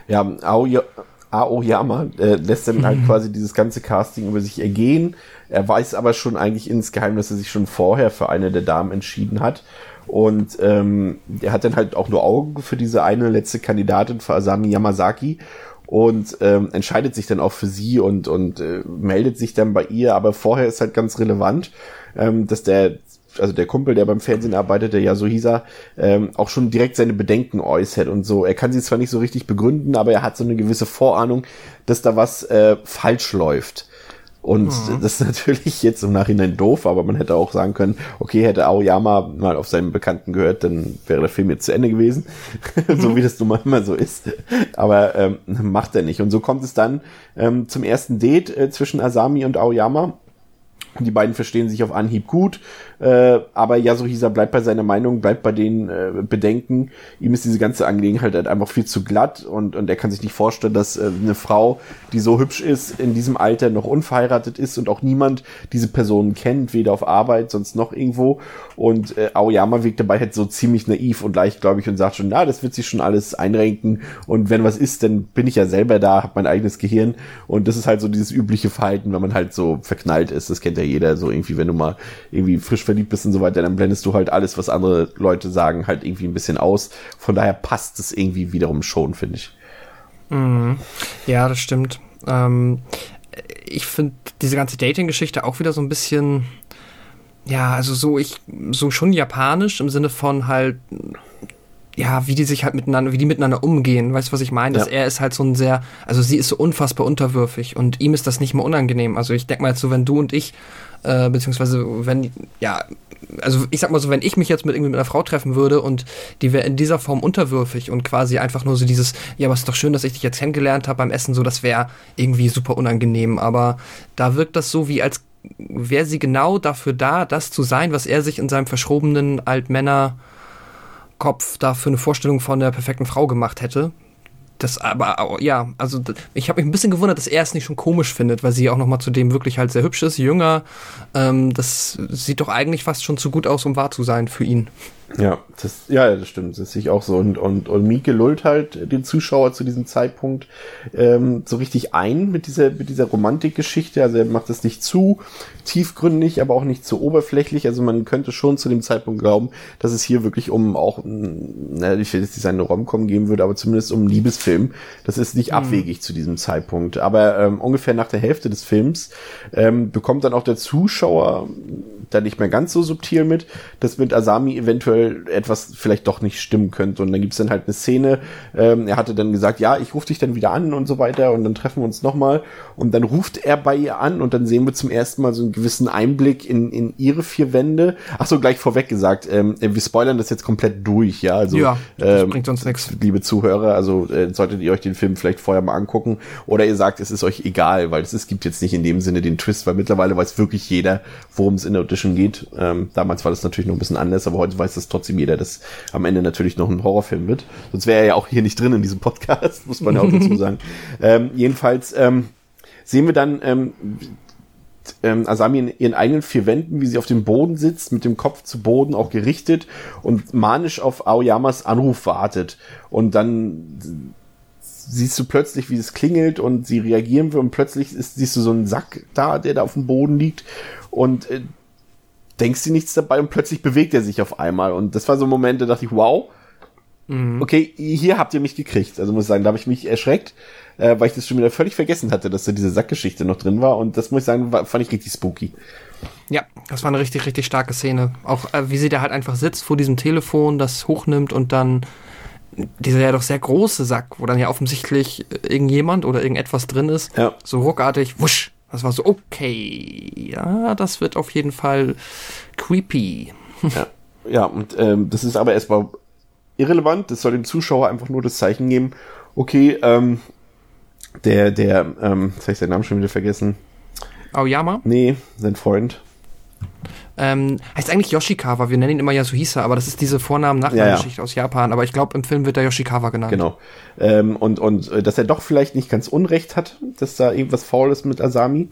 Ja, Aoya, Aoyama äh, lässt dann halt quasi dieses ganze Casting über sich ergehen er weiß aber schon eigentlich insgeheim, dass er sich schon vorher für eine der Damen entschieden hat. Und ähm, er hat dann halt auch nur Augen für diese eine letzte Kandidatin, für Asami Yamazaki. Und ähm, entscheidet sich dann auch für sie und, und äh, meldet sich dann bei ihr. Aber vorher ist halt ganz relevant, ähm, dass der also der Kumpel, der beim Fernsehen arbeitet, der Yasuhisa, ähm, auch schon direkt seine Bedenken äußert und so. Er kann sie zwar nicht so richtig begründen, aber er hat so eine gewisse Vorahnung, dass da was äh, falsch läuft. Und mhm. das ist (laughs) natürlich jetzt im Nachhinein doof, aber man hätte auch sagen können, okay, hätte Aoyama mal auf seinen Bekannten gehört, dann wäre der Film jetzt zu Ende gewesen. (laughs) So wie das nun mal immer so ist. Aber ähm, macht er nicht. Und so kommt es dann ähm, zum ersten Date äh, zwischen Asami und Aoyama. Die beiden verstehen sich auf Anhieb gut. Äh, aber Yasuhisa bleibt bei seiner Meinung, bleibt bei den äh, Bedenken. Ihm ist diese ganze Angelegenheit halt einfach viel zu glatt und, und er kann sich nicht vorstellen, dass äh, eine Frau, die so hübsch ist, in diesem Alter noch unverheiratet ist und auch niemand diese Person kennt, weder auf Arbeit, sonst noch irgendwo. Und äh, Aoyama wirkt dabei halt so ziemlich naiv und leichtgläubig und sagt schon, na, das wird sich schon alles einrenken und wenn was ist, dann bin ich ja selber da, hab mein eigenes Gehirn und das ist halt so dieses übliche Verhalten, wenn man halt so verknallt ist. Das kennt ja jeder so irgendwie, wenn du mal irgendwie frisch verliebt bist und so weiter, dann blendest du halt alles, was andere Leute sagen, halt irgendwie ein bisschen aus. Von daher passt es irgendwie wiederum schon, finde ich. Mhm. Ja, das stimmt. Ähm, ich finde diese ganze Dating-Geschichte auch wieder so ein bisschen, ja, also so ich, so schon japanisch im Sinne von halt, ja, wie die sich halt miteinander, wie die miteinander umgehen. Weißt du, was ich meine? Dass ja. er ist halt so ein sehr, also sie ist so unfassbar unterwürfig und ihm ist das nicht mehr unangenehm. Also ich denke mal jetzt so, wenn du und ich äh, beziehungsweise wenn, ja, also ich sag mal so, wenn ich mich jetzt mit irgendwie mit einer Frau treffen würde und die wäre in dieser Form unterwürfig und quasi einfach nur so dieses, ja, aber es ist doch schön, dass ich dich jetzt kennengelernt habe beim Essen, so, das wäre irgendwie super unangenehm. Aber da wirkt das so, wie als wäre sie genau dafür da, das zu sein, was er sich in seinem verschrobenen Altmänner Kopf da für eine Vorstellung von der perfekten Frau gemacht hätte das aber ja, also ich habe mich ein bisschen gewundert, dass er es nicht schon komisch findet, weil sie auch noch mal zudem wirklich halt sehr hübsch ist, jünger. Ähm, das sieht doch eigentlich fast schon zu gut aus, um wahr zu sein für ihn. Ja, das, ja, das stimmt. Das sehe ich auch so. Und, und, und Mieke lullt halt den Zuschauer zu diesem Zeitpunkt ähm, so richtig ein mit dieser, mit dieser Romantikgeschichte. Also er macht es nicht zu tiefgründig, aber auch nicht zu oberflächlich. Also man könnte schon zu dem Zeitpunkt glauben, dass es hier wirklich um auch, na, ich will jetzt nicht sagen, eine Romcom geben würde, aber zumindest um einen Liebesfilm. Das ist nicht mhm. abwegig zu diesem Zeitpunkt. Aber ähm, ungefähr nach der Hälfte des Films ähm, bekommt dann auch der Zuschauer da nicht mehr ganz so subtil mit, dass mit Asami eventuell etwas vielleicht doch nicht stimmen könnte. Und dann gibt's dann halt eine Szene, ähm, er hatte dann gesagt, ja, ich rufe dich dann wieder an und so weiter und dann treffen wir uns nochmal. Und dann ruft er bei ihr an und dann sehen wir zum ersten Mal so einen gewissen Einblick in, in ihre vier Wände. Ach so, gleich vorweg gesagt, ähm, wir spoilern das jetzt komplett durch, ja. Also, ja, ähm, bringt uns nichts. Liebe Zuhörer, also äh, solltet ihr euch den Film vielleicht vorher mal angucken oder ihr sagt, es ist euch egal, weil es, es gibt jetzt nicht in dem Sinne den Twist, weil mittlerweile weiß wirklich jeder, worum es in der Audition geht. Ähm, damals war das natürlich noch ein bisschen anders, aber heute weiß das trotzdem jeder, dass am Ende natürlich noch ein Horrorfilm wird. Sonst wäre er ja auch hier nicht drin in diesem Podcast, (laughs) muss man ja auch dazu sagen. (laughs) Ähm, jedenfalls ähm, sehen wir dann ähm, ähm, Asami in ihren eigenen vier Wänden, wie sie auf dem Boden sitzt, mit dem Kopf zu Boden auch gerichtet und manisch auf Aoyamas Anruf wartet. Und dann siehst du plötzlich, wie es klingelt und sie reagieren will und plötzlich ist, siehst du so einen Sack da, der da auf dem Boden liegt und äh, denkst dir nichts dabei und plötzlich bewegt er sich auf einmal und das war so ein Moment, da dachte ich, wow, mhm. okay, hier habt ihr mich gekriegt. Also muss ich sagen, da habe ich mich erschreckt, äh, weil ich das schon wieder völlig vergessen hatte, dass da diese Sackgeschichte noch drin war und das muss ich sagen, war, fand ich richtig spooky. Ja, das war eine richtig, richtig starke Szene. Auch äh, wie sie da halt einfach sitzt vor diesem Telefon, das hochnimmt und dann dieser ja doch sehr große Sack, wo dann ja offensichtlich irgendjemand oder irgendetwas drin ist, ja. so ruckartig, wusch. Das war so, okay, ja, das wird auf jeden Fall creepy. Ja, ja und ähm, das ist aber erstmal irrelevant. Das soll dem Zuschauer einfach nur das Zeichen geben, okay, ähm, der, der, ähm, jetzt habe ich seinen Namen schon wieder vergessen. Aoyama? Nee, sein Freund. Ähm, heißt eigentlich Yoshikawa, wir nennen ihn immer Yasuhisa, aber das ist diese Vornamen-Nachnamen-Geschichte ja, ja. aus Japan. Aber ich glaube, im Film wird er Yoshikawa genannt. Genau. Ähm, und, und äh, dass er doch vielleicht nicht ganz Unrecht hat, dass da irgendwas faul ist mit Asami.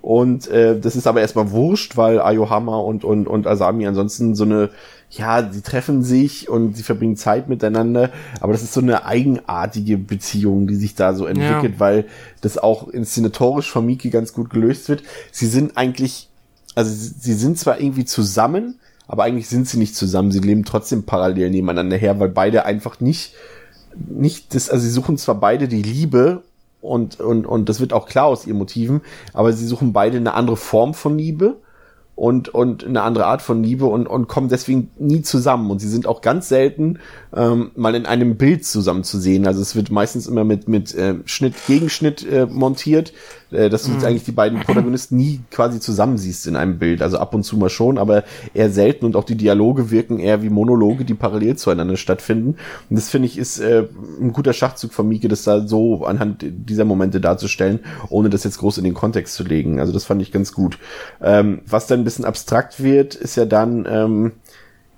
Und äh, das ist aber erstmal wurscht, weil Ayohama und, und, und Asami ansonsten so eine ja, sie treffen sich und sie verbringen Zeit miteinander, aber das ist so eine eigenartige Beziehung, die sich da so entwickelt, ja. weil das auch inszenatorisch von Miki ganz gut gelöst wird. Sie sind eigentlich also sie sind zwar irgendwie zusammen, aber eigentlich sind sie nicht zusammen. Sie leben trotzdem parallel nebeneinander her, weil beide einfach nicht, nicht das, also sie suchen zwar beide die Liebe und, und, und das wird auch klar aus ihren Motiven, aber sie suchen beide eine andere Form von Liebe und, und eine andere Art von Liebe und, und kommen deswegen nie zusammen. Und sie sind auch ganz selten ähm, mal in einem Bild zusammen zu sehen. Also es wird meistens immer mit, mit äh, Schnitt, Gegenschnitt äh, montiert, äh, dass du mhm. eigentlich die beiden Protagonisten nie quasi zusammensiehst in einem Bild. Also ab und zu mal schon, aber eher selten und auch die Dialoge wirken eher wie Monologe, die parallel zueinander stattfinden. Und das finde ich ist äh, ein guter Schachzug von Mieke, das da so anhand dieser Momente darzustellen, ohne das jetzt groß in den Kontext zu legen. Also das fand ich ganz gut. Ähm, was dann ein bisschen abstrakt wird, ist ja dann ähm,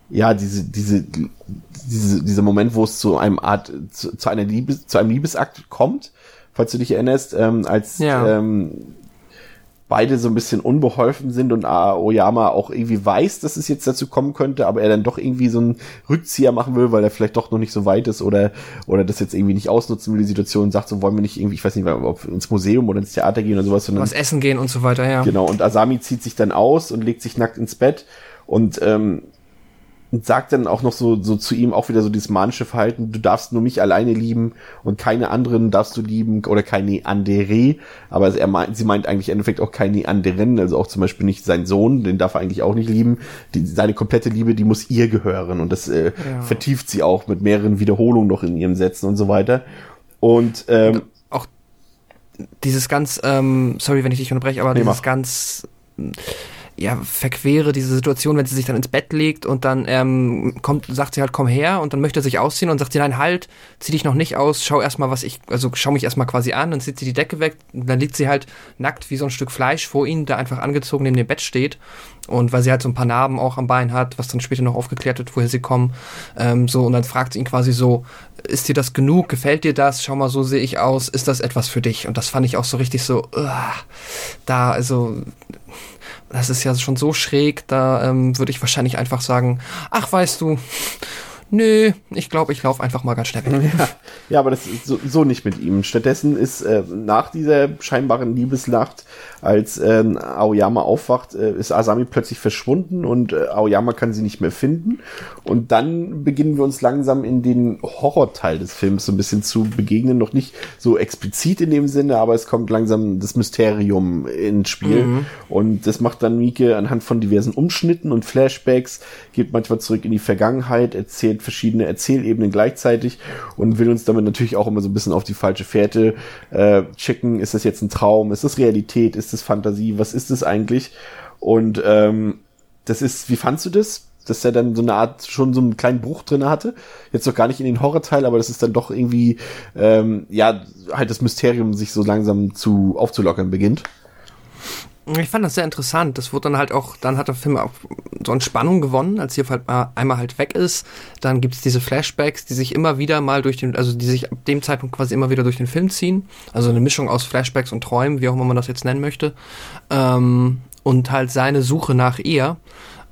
ja diese diese diese dieser Moment, wo es zu einem Art zu, zu einer Liebes zu einem Liebesakt kommt falls du dich erinnerst, ähm, als ja. ähm, beide so ein bisschen unbeholfen sind und Aoyama auch irgendwie weiß, dass es jetzt dazu kommen könnte, aber er dann doch irgendwie so einen Rückzieher machen will, weil er vielleicht doch noch nicht so weit ist oder oder das jetzt irgendwie nicht ausnutzen will die Situation und sagt, so wollen wir nicht irgendwie, ich weiß nicht, ob ins Museum oder ins Theater gehen oder sowas, sondern was essen gehen und so weiter, ja. Genau und Asami zieht sich dann aus und legt sich nackt ins Bett und ähm, und sagt dann auch noch so, so zu ihm auch wieder so dieses manische Verhalten, du darfst nur mich alleine lieben und keine anderen darfst du lieben oder keine andere, aber er meint, sie meint eigentlich im Endeffekt auch keine anderen, also auch zum Beispiel nicht sein Sohn, den darf er eigentlich auch nicht lieben, die, seine komplette Liebe, die muss ihr gehören und das äh, ja. vertieft sie auch mit mehreren Wiederholungen noch in ihren Sätzen und so weiter und ähm, auch dieses ganz, ähm, sorry, wenn ich dich unterbreche, aber nee, dieses mach. ganz ja, verquere diese Situation, wenn sie sich dann ins Bett legt und dann ähm, kommt, sagt sie halt, komm her und dann möchte er sich ausziehen und sagt sie, nein, halt, zieh dich noch nicht aus, schau erstmal, was ich, also schau mich erstmal quasi an, dann zieht sie die Decke weg dann liegt sie halt nackt wie so ein Stück Fleisch vor ihm, der einfach angezogen neben dem Bett steht. Und weil sie halt so ein paar Narben auch am Bein hat, was dann später noch aufgeklärt wird, woher sie kommen, ähm, so, und dann fragt sie ihn quasi so, ist dir das genug? Gefällt dir das? Schau mal, so sehe ich aus. Ist das etwas für dich? Und das fand ich auch so richtig so, uh, da, also, das ist ja schon so schräg, da ähm, würde ich wahrscheinlich einfach sagen, ach weißt du, nö, ich glaube, ich laufe einfach mal ganz schnell weg. Ja, ja aber das ist so, so nicht mit ihm. Stattdessen ist äh, nach dieser scheinbaren Liebeslacht als äh, Aoyama aufwacht, äh, ist Asami plötzlich verschwunden und äh, Aoyama kann sie nicht mehr finden. Und dann beginnen wir uns langsam in den Horrorteil des Films so ein bisschen zu begegnen. Noch nicht so explizit in dem Sinne, aber es kommt langsam das Mysterium ins Spiel. Mhm. Und das macht dann Mieke anhand von diversen Umschnitten und Flashbacks, geht manchmal zurück in die Vergangenheit, erzählt verschiedene Erzählebenen gleichzeitig und will uns damit natürlich auch immer so ein bisschen auf die falsche Fährte äh, checken. Ist das jetzt ein Traum? Ist das Realität? Ist ist das Fantasie, was ist es eigentlich? Und ähm, das ist, wie fandst du das? Dass er dann so eine Art, schon so einen kleinen Bruch drin hatte. Jetzt noch gar nicht in den Horrorteil, aber das ist dann doch irgendwie, ähm, ja, halt das Mysterium sich so langsam zu aufzulockern beginnt. Ich fand das sehr interessant. Das wurde dann halt auch, dann hat der Film auch so eine Spannung gewonnen, als hier halt mal einmal halt weg ist. Dann gibt's diese Flashbacks, die sich immer wieder mal durch den, also die sich ab dem Zeitpunkt quasi immer wieder durch den Film ziehen. Also eine Mischung aus Flashbacks und Träumen, wie auch immer man das jetzt nennen möchte. Ähm, und halt seine Suche nach ihr.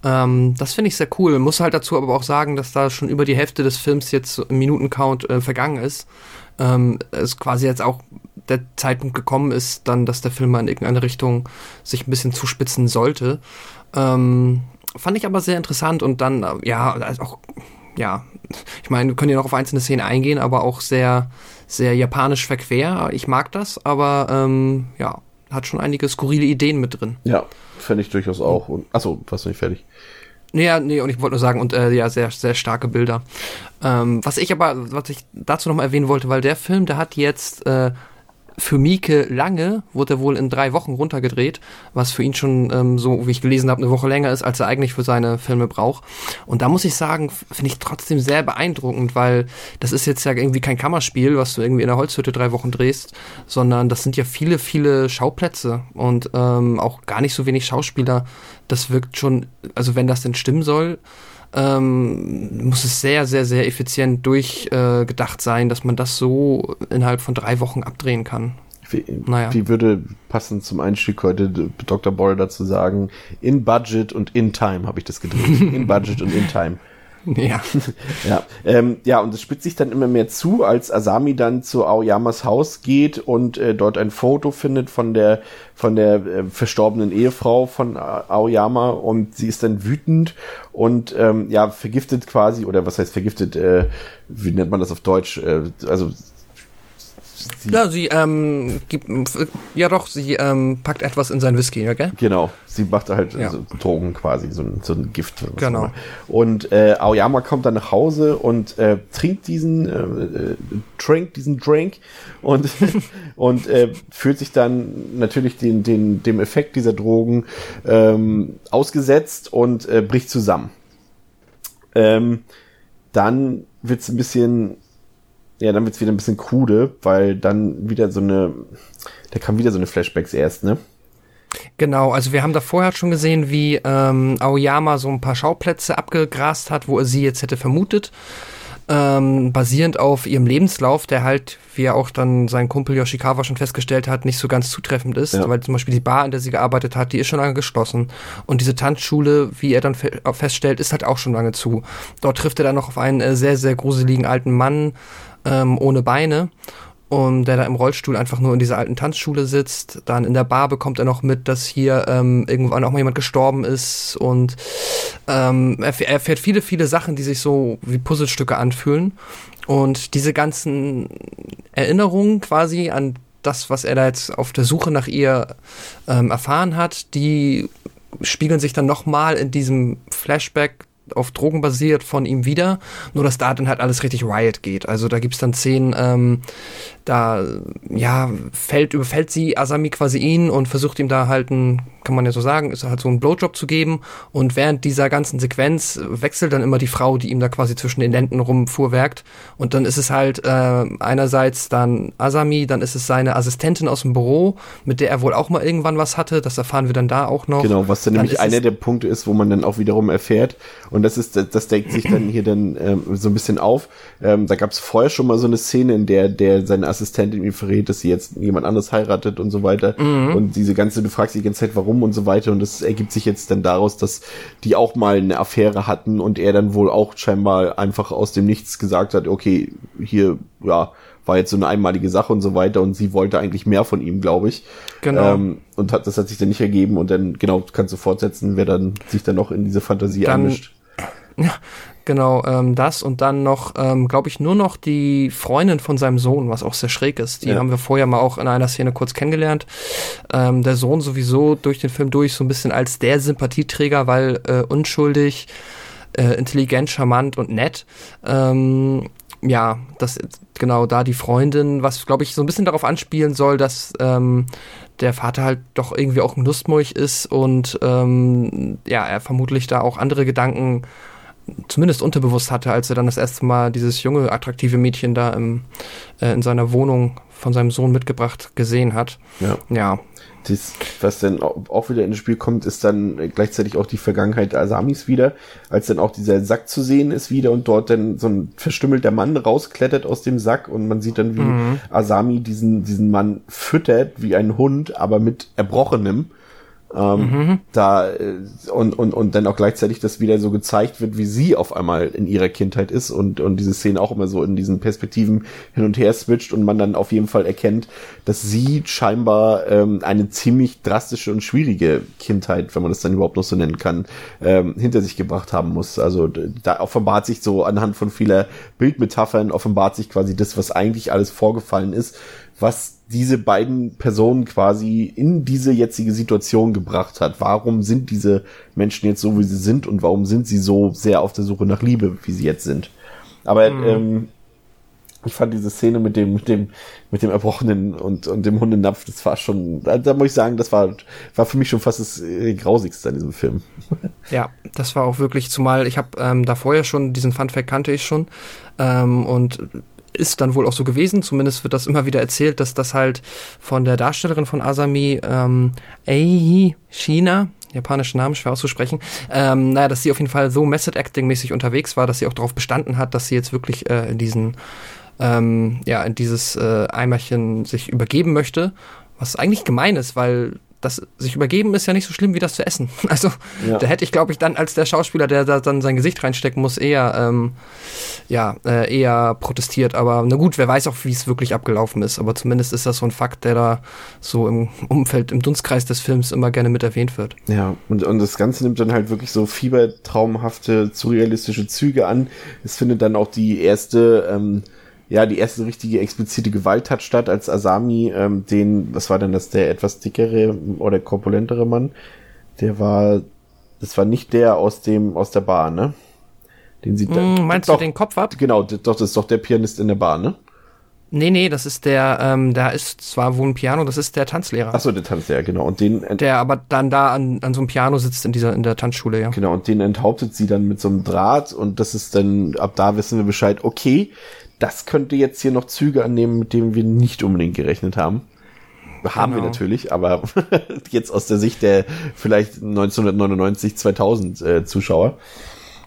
Ähm, das finde ich sehr cool. Muss halt dazu aber auch sagen, dass da schon über die Hälfte des Films jetzt im Minutencount äh, vergangen ist. Ähm, es quasi jetzt auch der Zeitpunkt gekommen ist, dann, dass der Film mal in irgendeine Richtung sich ein bisschen zuspitzen sollte. Ähm, fand ich aber sehr interessant und dann, äh, ja, also auch, ja, ich meine, wir können ja noch auf einzelne Szenen eingehen, aber auch sehr, sehr japanisch verquer. Ich mag das, aber ähm, ja, hat schon einige skurrile Ideen mit drin. Ja, fände ich durchaus auch. Und, achso, warst du nicht fertig? Ja, nee, und ich wollte nur sagen, und äh, ja, sehr, sehr starke Bilder. Ähm, was ich aber, was ich dazu nochmal erwähnen wollte, weil der Film, der hat jetzt äh, für Mieke lange wurde er wohl in drei Wochen runtergedreht, was für ihn schon ähm, so, wie ich gelesen habe, eine Woche länger ist, als er eigentlich für seine Filme braucht. Und da muss ich sagen, finde ich trotzdem sehr beeindruckend, weil das ist jetzt ja irgendwie kein Kammerspiel, was du irgendwie in der Holzhütte drei Wochen drehst, sondern das sind ja viele, viele Schauplätze und ähm, auch gar nicht so wenig Schauspieler. Das wirkt schon, also wenn das denn stimmen soll, ähm, muss es sehr, sehr, sehr effizient durchgedacht äh, sein, dass man das so innerhalb von drei Wochen abdrehen kann. Wie, naja. wie würde passend zum Einstieg heute Dr. Boll dazu sagen, in Budget und in Time habe ich das gedreht. in Budget und in Time. (laughs) Ja. ja. Ähm, ja, und es spitzt sich dann immer mehr zu, als Asami dann zu Aoyamas Haus geht und äh, dort ein Foto findet von der von der äh, verstorbenen Ehefrau von Aoyama und sie ist dann wütend und ähm, ja vergiftet quasi oder was heißt vergiftet? Äh, wie nennt man das auf Deutsch? Äh, also sie, Ja, sie ähm, gibt, ja doch, sie ähm, packt etwas in sein Whisky, okay? Genau, sie macht halt Ja. so Drogen quasi, so ein, so ein Gift. Genau. Und äh, Aoyama kommt dann nach Hause und äh, trinkt diesen äh, äh, Drink, diesen Drink und, (laughs) und äh, fühlt sich dann natürlich den, den, dem Effekt dieser Drogen ähm, ausgesetzt und äh, bricht zusammen. Ähm, dann wird's ein bisschen, ja, dann wird's wieder ein bisschen krude, weil dann wieder so eine, da kam wieder so eine Flashbacks erst, ne? Genau, also wir haben da vorher schon gesehen, wie ähm, Aoyama so ein paar Schauplätze abgegrast hat, wo er sie jetzt hätte vermutet. Ähm, basierend auf ihrem Lebenslauf, der halt, wie er auch dann sein Kumpel Yoshikawa schon festgestellt hat, nicht so ganz zutreffend ist, Ja. weil zum Beispiel die Bar, in der sie gearbeitet hat, die ist schon lange geschlossen. Und diese Tanzschule, wie er dann fe auch feststellt, ist halt auch schon lange zu. Dort trifft er dann noch auf einen äh, sehr, sehr gruseligen alten Mann ähm, ohne Beine und der da im Rollstuhl einfach nur in dieser alten Tanzschule sitzt. Dann in der Bar bekommt er noch mit, dass hier ähm, irgendwann auch mal jemand gestorben ist und ähm, er, er erfährt viele, viele Sachen, die sich so wie Puzzlestücke anfühlen. Und diese ganzen Erinnerungen quasi an das, was er da jetzt auf der Suche nach ihr ähm, erfahren hat, die spiegeln sich dann nochmal in diesem Flashback auf Drogen basiert von ihm wieder, nur dass da dann halt alles richtig Riot geht. Also da gibt's dann Szenen, ähm, da ja, fällt, überfällt sie Asami quasi ihn und versucht ihm da halt ein, kann man ja so sagen, ist halt so ein Blowjob zu geben. Und während dieser ganzen Sequenz wechselt dann immer die Frau, die ihm da quasi zwischen den Lenden rumfuhrwerkt. Und dann ist es halt äh, einerseits dann Asami, dann ist es seine Assistentin aus dem Büro, mit der er wohl auch mal irgendwann was hatte. Das erfahren wir dann da auch noch. Genau, was dann, Dann nämlich einer der Punkte ist, wo man dann auch wiederum erfährt, und das ist, das, das deckt sich dann hier dann ähm, so ein bisschen auf. Ähm, da gab es vorher schon mal so eine Szene, in der der seine Assistentin ihm verrät, dass sie jetzt jemand anderes heiratet und so weiter. Mhm. Und diese ganze, du fragst die ganze Zeit, warum und so weiter. Und das ergibt sich jetzt dann daraus, dass die auch mal eine Affäre hatten und er dann wohl auch scheinbar einfach aus dem Nichts gesagt hat, okay, hier, ja, war jetzt so eine einmalige Sache und so weiter und sie wollte eigentlich mehr von ihm, glaube ich. Genau. Ähm, und hat, das hat sich dann nicht ergeben und dann, genau, kannst du fortsetzen, wer dann sich dann noch in diese Fantasie Dann- einmischt. Genau, ähm, das und dann noch, ähm, glaube ich, nur noch die Freundin von seinem Sohn, was auch sehr schräg ist. Die Ja. haben wir vorher mal auch in einer Szene kurz kennengelernt. Ähm, der Sohn sowieso durch den Film durch so ein bisschen als der Sympathieträger, weil äh, unschuldig, äh, intelligent, charmant und nett. Ähm, ja, das genau da die Freundin, was glaube ich so ein bisschen darauf anspielen soll, dass ähm, der Vater halt doch irgendwie auch ein Lustmolch ist und ähm, ja, er vermutlich da auch andere Gedanken zumindest unterbewusst hatte, als er dann das erste Mal dieses junge, attraktive Mädchen da im, äh, in seiner Wohnung von seinem Sohn mitgebracht gesehen hat. Ja. Ja, Das, was dann au- auch wieder ins Spiel kommt, ist dann gleichzeitig auch die Vergangenheit Asamis wieder, als dann auch dieser Sack zu sehen ist wieder und dort dann so ein verstümmelter Mann rausklettert aus dem Sack und man sieht dann, wie Asami diesen, diesen Mann füttert wie ein Hund, aber mit Erbrochenem. Ähm, Da äh, und, und, und dann auch gleichzeitig, dass wieder so gezeigt wird, wie sie auf einmal in ihrer Kindheit ist und, und diese Szene auch immer so in diesen Perspektiven hin und her switcht und man dann auf jeden Fall erkennt, dass sie scheinbar ähm, eine ziemlich drastische und schwierige Kindheit, wenn man das dann überhaupt noch so nennen kann, ähm, hinter sich gebracht haben muss. Also da offenbart sich so anhand von vieler Bildmetaphern offenbart sich quasi das, was eigentlich alles vorgefallen ist, was diese beiden Personen quasi in diese jetzige Situation gebracht hat. Warum sind diese Menschen jetzt so, wie sie sind und warum sind sie so sehr auf der Suche nach Liebe, wie sie jetzt sind? Aber ähm, ich fand diese Szene mit dem, mit dem, mit dem Erbrochenen und, und dem Hundenapf, das war schon, da, da muss ich sagen, das war, war für mich schon fast das äh, Grausigste an diesem Film. (laughs) Ja, das war auch wirklich, zumal ich habe ähm, da vorher schon, diesen Funfact kannte ich schon ähm, und ist dann wohl auch so gewesen, zumindest wird das immer wieder erzählt, dass das halt von der Darstellerin von Asami, ähm, Eihi Shina, japanischer Name, schwer auszusprechen, ähm, naja, dass sie auf jeden Fall so Method-Acting-mäßig unterwegs war, dass sie auch darauf bestanden hat, dass sie jetzt wirklich äh, in diesen, ähm, ja, in dieses äh, Eimerchen sich übergeben möchte, was eigentlich gemein ist, weil das sich übergeben ist ja nicht so schlimm wie das zu essen. (laughs) Also Ja. da hätte ich, glaube ich, dann als der Schauspieler, der da dann sein Gesicht reinstecken muss, eher ähm, ja äh, eher protestiert. Aber na gut, wer weiß auch, wie es wirklich abgelaufen ist. Aber zumindest ist das so ein Fakt, der da so im Umfeld, im Dunstkreis des Films immer gerne mit erwähnt wird. Ja, und, und das Ganze nimmt dann halt wirklich so fiebertraumhafte, surrealistische Züge an. Es findet dann auch die erste ähm, ja, die erste richtige explizite Gewalt hat statt, als Asami ähm, den, was war denn das, der etwas dickere oder korpulentere Mann, der war, das war nicht der aus dem, aus der Bar, ne? Den sieht mm, Meinst doch, du den Kopf ab? Genau, doch, das ist doch der Pianist in der Bar, ne? Nee, nee, das ist der, ähm, da ist zwar wohl ein Piano, das ist der Tanzlehrer. Achso, der Tanzlehrer, genau. Und den, der aber dann da an, an so einem Piano sitzt in dieser, in der Tanzschule, ja. Genau, und den enthauptet sie dann mit so einem Draht und das ist dann, ab da wissen wir Bescheid, okay, das könnte jetzt hier noch Züge annehmen, mit denen wir nicht unbedingt gerechnet haben. Haben genau. wir natürlich, aber (laughs) jetzt aus der Sicht der vielleicht 1999, 2000 äh, Zuschauer.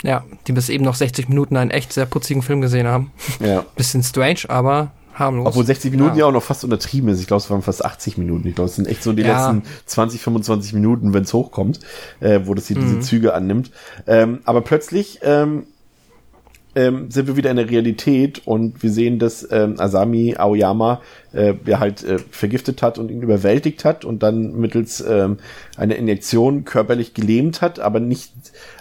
Ja, die bis eben noch 60 Minuten einen echt sehr putzigen Film gesehen haben. Ja. (laughs) Bisschen strange, aber harmlos. Obwohl 60 Minuten ja, ja auch noch fast untertrieben ist. Ich glaube, es waren fast 80 Minuten. Ich glaube, es sind echt so die ja. letzten 20, 25 Minuten, wenn es hochkommt, äh, wo das hier mhm. diese Züge annimmt. Ähm, aber plötzlich ähm, ähm, sind wir wieder in der Realität und wir sehen, dass ähm, Asami Aoyama äh, ja halt äh, vergiftet hat und ihn überwältigt hat und dann mittels ähm, einer Injektion körperlich gelähmt hat, aber nicht,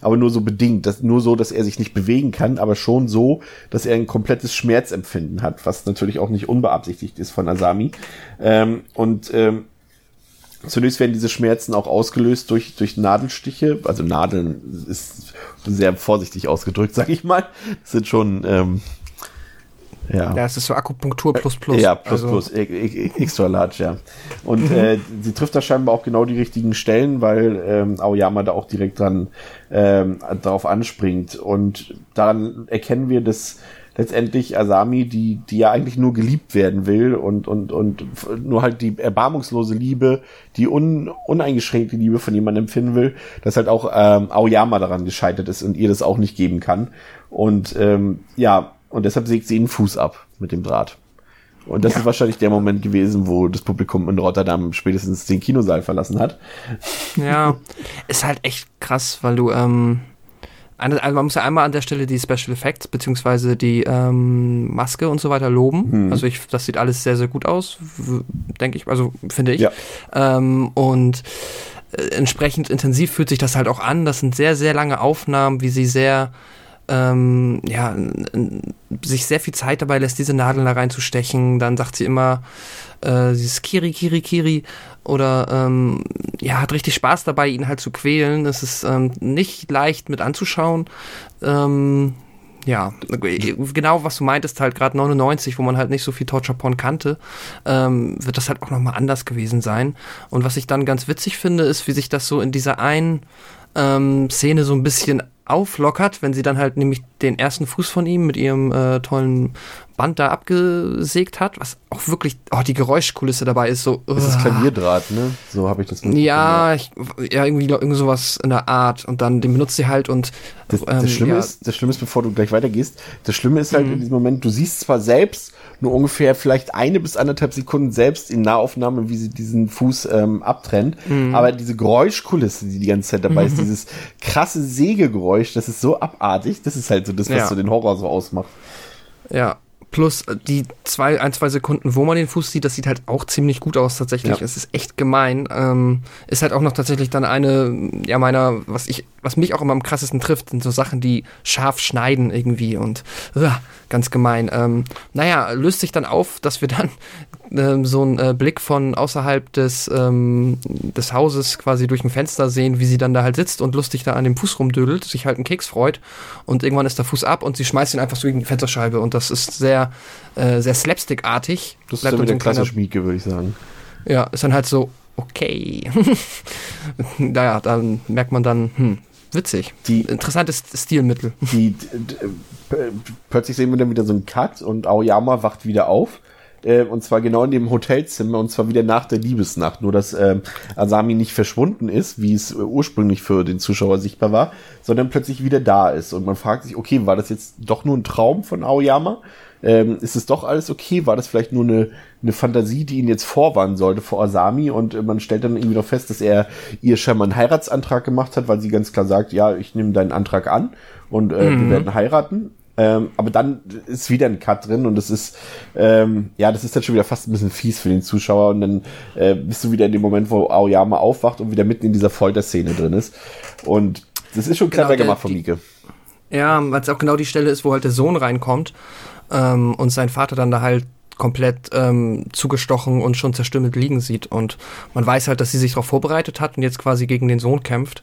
aber nur so bedingt, dass, nur so, dass er sich nicht bewegen kann, aber schon so, dass er ein komplettes Schmerzempfinden hat, was natürlich auch nicht unbeabsichtigt ist von Asami. Ähm, und ähm, Zunächst werden diese Schmerzen auch ausgelöst durch, durch Nadelstiche. Also Nadeln ist sehr vorsichtig ausgedrückt, sag ich mal. Das sind schon, ähm, ja. Ja, es ist so Akupunktur plus plus. Ja, plus also. plus, e, e, e, extra large, ja. Und mhm. äh, sie trifft da scheinbar auch genau die richtigen Stellen, weil ähm, Aoyama da auch direkt dran ähm, darauf anspringt. Und daran erkennen wir, dass letztendlich Asami, die, die ja eigentlich nur geliebt werden will und, und, und nur halt die erbarmungslose Liebe, die un, uneingeschränkte Liebe von jemandem empfinden will, dass halt auch ähm, Aoyama daran gescheitert ist und ihr das auch nicht geben kann. Und ähm, ja, und deshalb sägt sie den Fuß ab mit dem Draht. Und das ja. ist wahrscheinlich der Moment gewesen, wo das Publikum in Rotterdam spätestens den Kinosaal verlassen hat. Ja, (laughs) ist halt echt krass, weil du, ähm, eine, also man muss ja einmal an der Stelle die Special Effects beziehungsweise die ähm, Maske und so weiter loben. Hm. Also ich, das sieht alles sehr, sehr gut aus, denke ich, also finde ich. Ja. Ähm, und äh, entsprechend intensiv fühlt sich das halt auch an. Das sind sehr, sehr lange Aufnahmen, wie sie sehr ähm, ja, sich sehr viel Zeit dabei lässt, diese Nadeln da reinzustechen. Dann sagt sie immer, äh, dieses Kiri, Kiri, Kiri oder ähm, ja, hat richtig Spaß dabei, ihn halt zu quälen. Es ist ähm, nicht leicht mit anzuschauen. Ähm, ja, genau was du meintest, halt gerade 99, wo man halt nicht so viel Torture Porn kannte, ähm, wird das halt auch nochmal anders gewesen sein. Und was ich dann ganz witzig finde, ist, wie sich das so in dieser einen ähm, Szene so ein bisschen auflockert, wenn sie dann halt nämlich den ersten Fuß von ihm mit ihrem äh, tollen Band da abgesägt hat, was auch wirklich, oh, die Geräuschkulisse dabei ist so. Das ist Klavierdraht, ne? So habe ich das Ja, ich, ja, irgendwie irgend sowas in der Art und dann den benutzt sie halt und das, ähm, das Schlimme ja. ist, das Schlimme ist, bevor du gleich weitergehst, das Schlimme ist halt mhm. in diesem Moment, du siehst zwar selbst nur ungefähr vielleicht eine bis anderthalb Sekunden selbst in Nahaufnahme, wie sie diesen Fuß ähm, abtrennt, mhm. aber diese Geräuschkulisse, die die ganze Zeit dabei mhm. ist, dieses krasse Sägegeräusch, das ist so abartig, das ist halt so das, was ja. so den Horror so ausmacht. Ja, Plus die zwei, ein, zwei Sekunden, wo man den Fuß sieht, das sieht halt auch ziemlich gut aus tatsächlich. Ja. Es ist echt gemein. Ähm, ist halt auch noch tatsächlich dann eine, ja, meiner, was ich, was mich auch immer am krassesten trifft, sind so Sachen, die scharf schneiden irgendwie und uh, ganz gemein. Ähm, naja, löst sich dann auf, dass wir dann ähm, so einen äh, Blick von außerhalb des, ähm, des Hauses quasi durch ein Fenster sehen, wie sie dann da halt sitzt und lustig da an dem Fuß rumdödelt, sich halt einen Keks freut und irgendwann ist der Fuß ab und sie schmeißt ihn einfach so gegen die Fensterscheibe und das ist sehr, äh, sehr slapstickartig. Das ist dann wieder klasse Schmieke, würde ich sagen. Ja, ist dann halt so, okay. (laughs) naja, dann merkt man dann, hm, witzig. Die, Interessantes Stilmittel. Die, plötzlich sehen wir dann wieder so einen Cut und Aoyama wacht wieder auf äh, und zwar genau in dem Hotelzimmer und zwar wieder nach der Liebesnacht. Nur dass äh, Asami nicht verschwunden ist, wie es äh, ursprünglich für den Zuschauer sichtbar war, sondern plötzlich wieder da ist. Und man fragt sich, okay, war das jetzt doch nur ein Traum von Aoyama? Ähm, ist es doch alles okay? War das vielleicht nur eine, eine Fantasie, die ihn jetzt vorwarnen sollte vor Asami? Und äh, man stellt dann irgendwie noch fest, dass er ihr scheinbar einen Heiratsantrag gemacht hat, weil sie ganz klar sagt, ja, ich nehme deinen Antrag an und äh, mhm. wir werden heiraten. Ähm, aber dann ist wieder ein Cut drin und das ist, ähm, ja, das ist dann schon wieder fast ein bisschen fies für den Zuschauer und dann äh, bist du wieder in dem Moment, wo Aoyama aufwacht und wieder mitten in dieser Folterszene drin ist. Und das ist schon clever genau, gemacht von Mieke. Ja, weil es auch genau die Stelle ist, wo halt der Sohn reinkommt ähm, und sein Vater dann da halt komplett ähm, zugestochen und schon zerstümmelt liegen sieht. Und man weiß halt, dass sie sich darauf vorbereitet hat und jetzt quasi gegen den Sohn kämpft.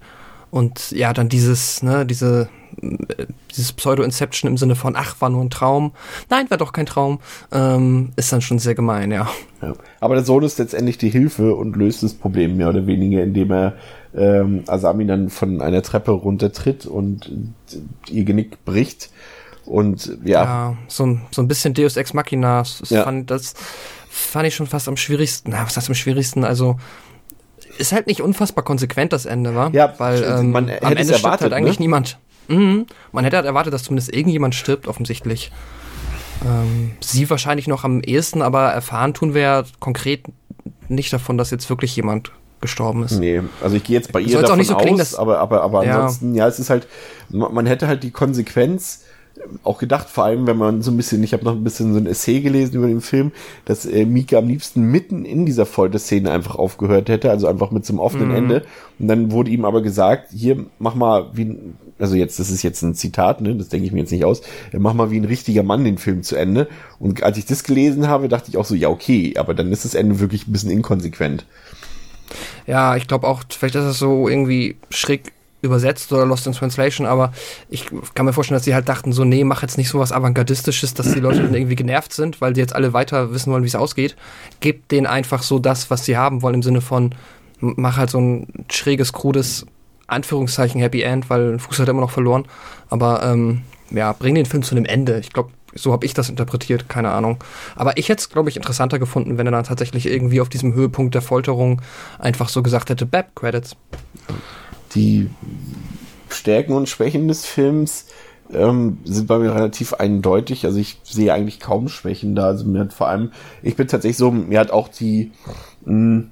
Und ja, dann dieses, ne, diese, äh, dieses Pseudo-Inception im Sinne von, ach, war nur ein Traum. Nein, war doch kein Traum. Ähm, ist dann schon sehr gemein, ja. ja. Aber der Sohn ist letztendlich die Hilfe und löst das Problem mehr oder weniger, indem er ähm, Asami dann von einer Treppe runtertritt und ihr Genick bricht. Und ja. Ja, so ein, so ein bisschen Deus Ex Machina. Das, ja. fand, das fand ich schon fast am schwierigsten. Na, was heißt am schwierigsten? Also, ist halt nicht unfassbar konsequent das Ende, war? Ja, weil ähm, man am Ende stirbt erwartet, halt eigentlich ne? niemand. Mhm. Man hätte halt erwartet, dass zumindest irgendjemand stirbt, offensichtlich. Ähm, sie wahrscheinlich noch am ehesten, aber erfahren tun wir ja konkret nicht davon, dass jetzt wirklich jemand gestorben ist. Nee, also ich gehe jetzt bei ihr davon auch nicht so aus, klingen, aber, aber, aber ja. ansonsten, ja, es ist halt, man hätte halt die Konsequenz auch gedacht, vor allem wenn man so ein bisschen, ich habe noch ein bisschen so ein Essay gelesen über den Film, dass äh, Mika am liebsten mitten in dieser Folterszene einfach aufgehört hätte, also einfach mit so einem offenen mhm. Ende. Und dann wurde ihm aber gesagt, hier mach mal wie, also jetzt, das ist jetzt ein Zitat, ne, das denke ich mir jetzt nicht aus, äh, mach mal wie ein richtiger Mann den Film zu Ende. Und als ich das gelesen habe, dachte ich auch so, ja okay, aber dann ist das Ende wirklich ein bisschen inkonsequent. Ja, ich glaube auch, vielleicht ist es so irgendwie schräg übersetzt oder Lost in Translation, aber ich kann mir vorstellen, dass sie halt dachten, so, nee, mach jetzt nicht so was Avantgardistisches, dass die Leute dann irgendwie genervt sind, weil die jetzt alle weiter wissen wollen, wie es ausgeht. Gebt denen einfach so das, was sie haben wollen, im Sinne von, mach halt so ein schräges, krudes, Anführungszeichen Happy End, weil Fuß hat immer noch verloren. Aber ähm, ja, bring den Film zu einem Ende. Ich glaube, so habe ich das interpretiert, keine Ahnung. Aber ich hätte es, glaube ich, interessanter gefunden, wenn er dann tatsächlich irgendwie auf diesem Höhepunkt der Folterung einfach so gesagt hätte, Bab, Credits die Stärken und Schwächen des Films ähm, sind bei mir relativ eindeutig. Also ich sehe eigentlich kaum Schwächen da. Also mir hat vor allem, ich bin tatsächlich so, mir hat auch die mh,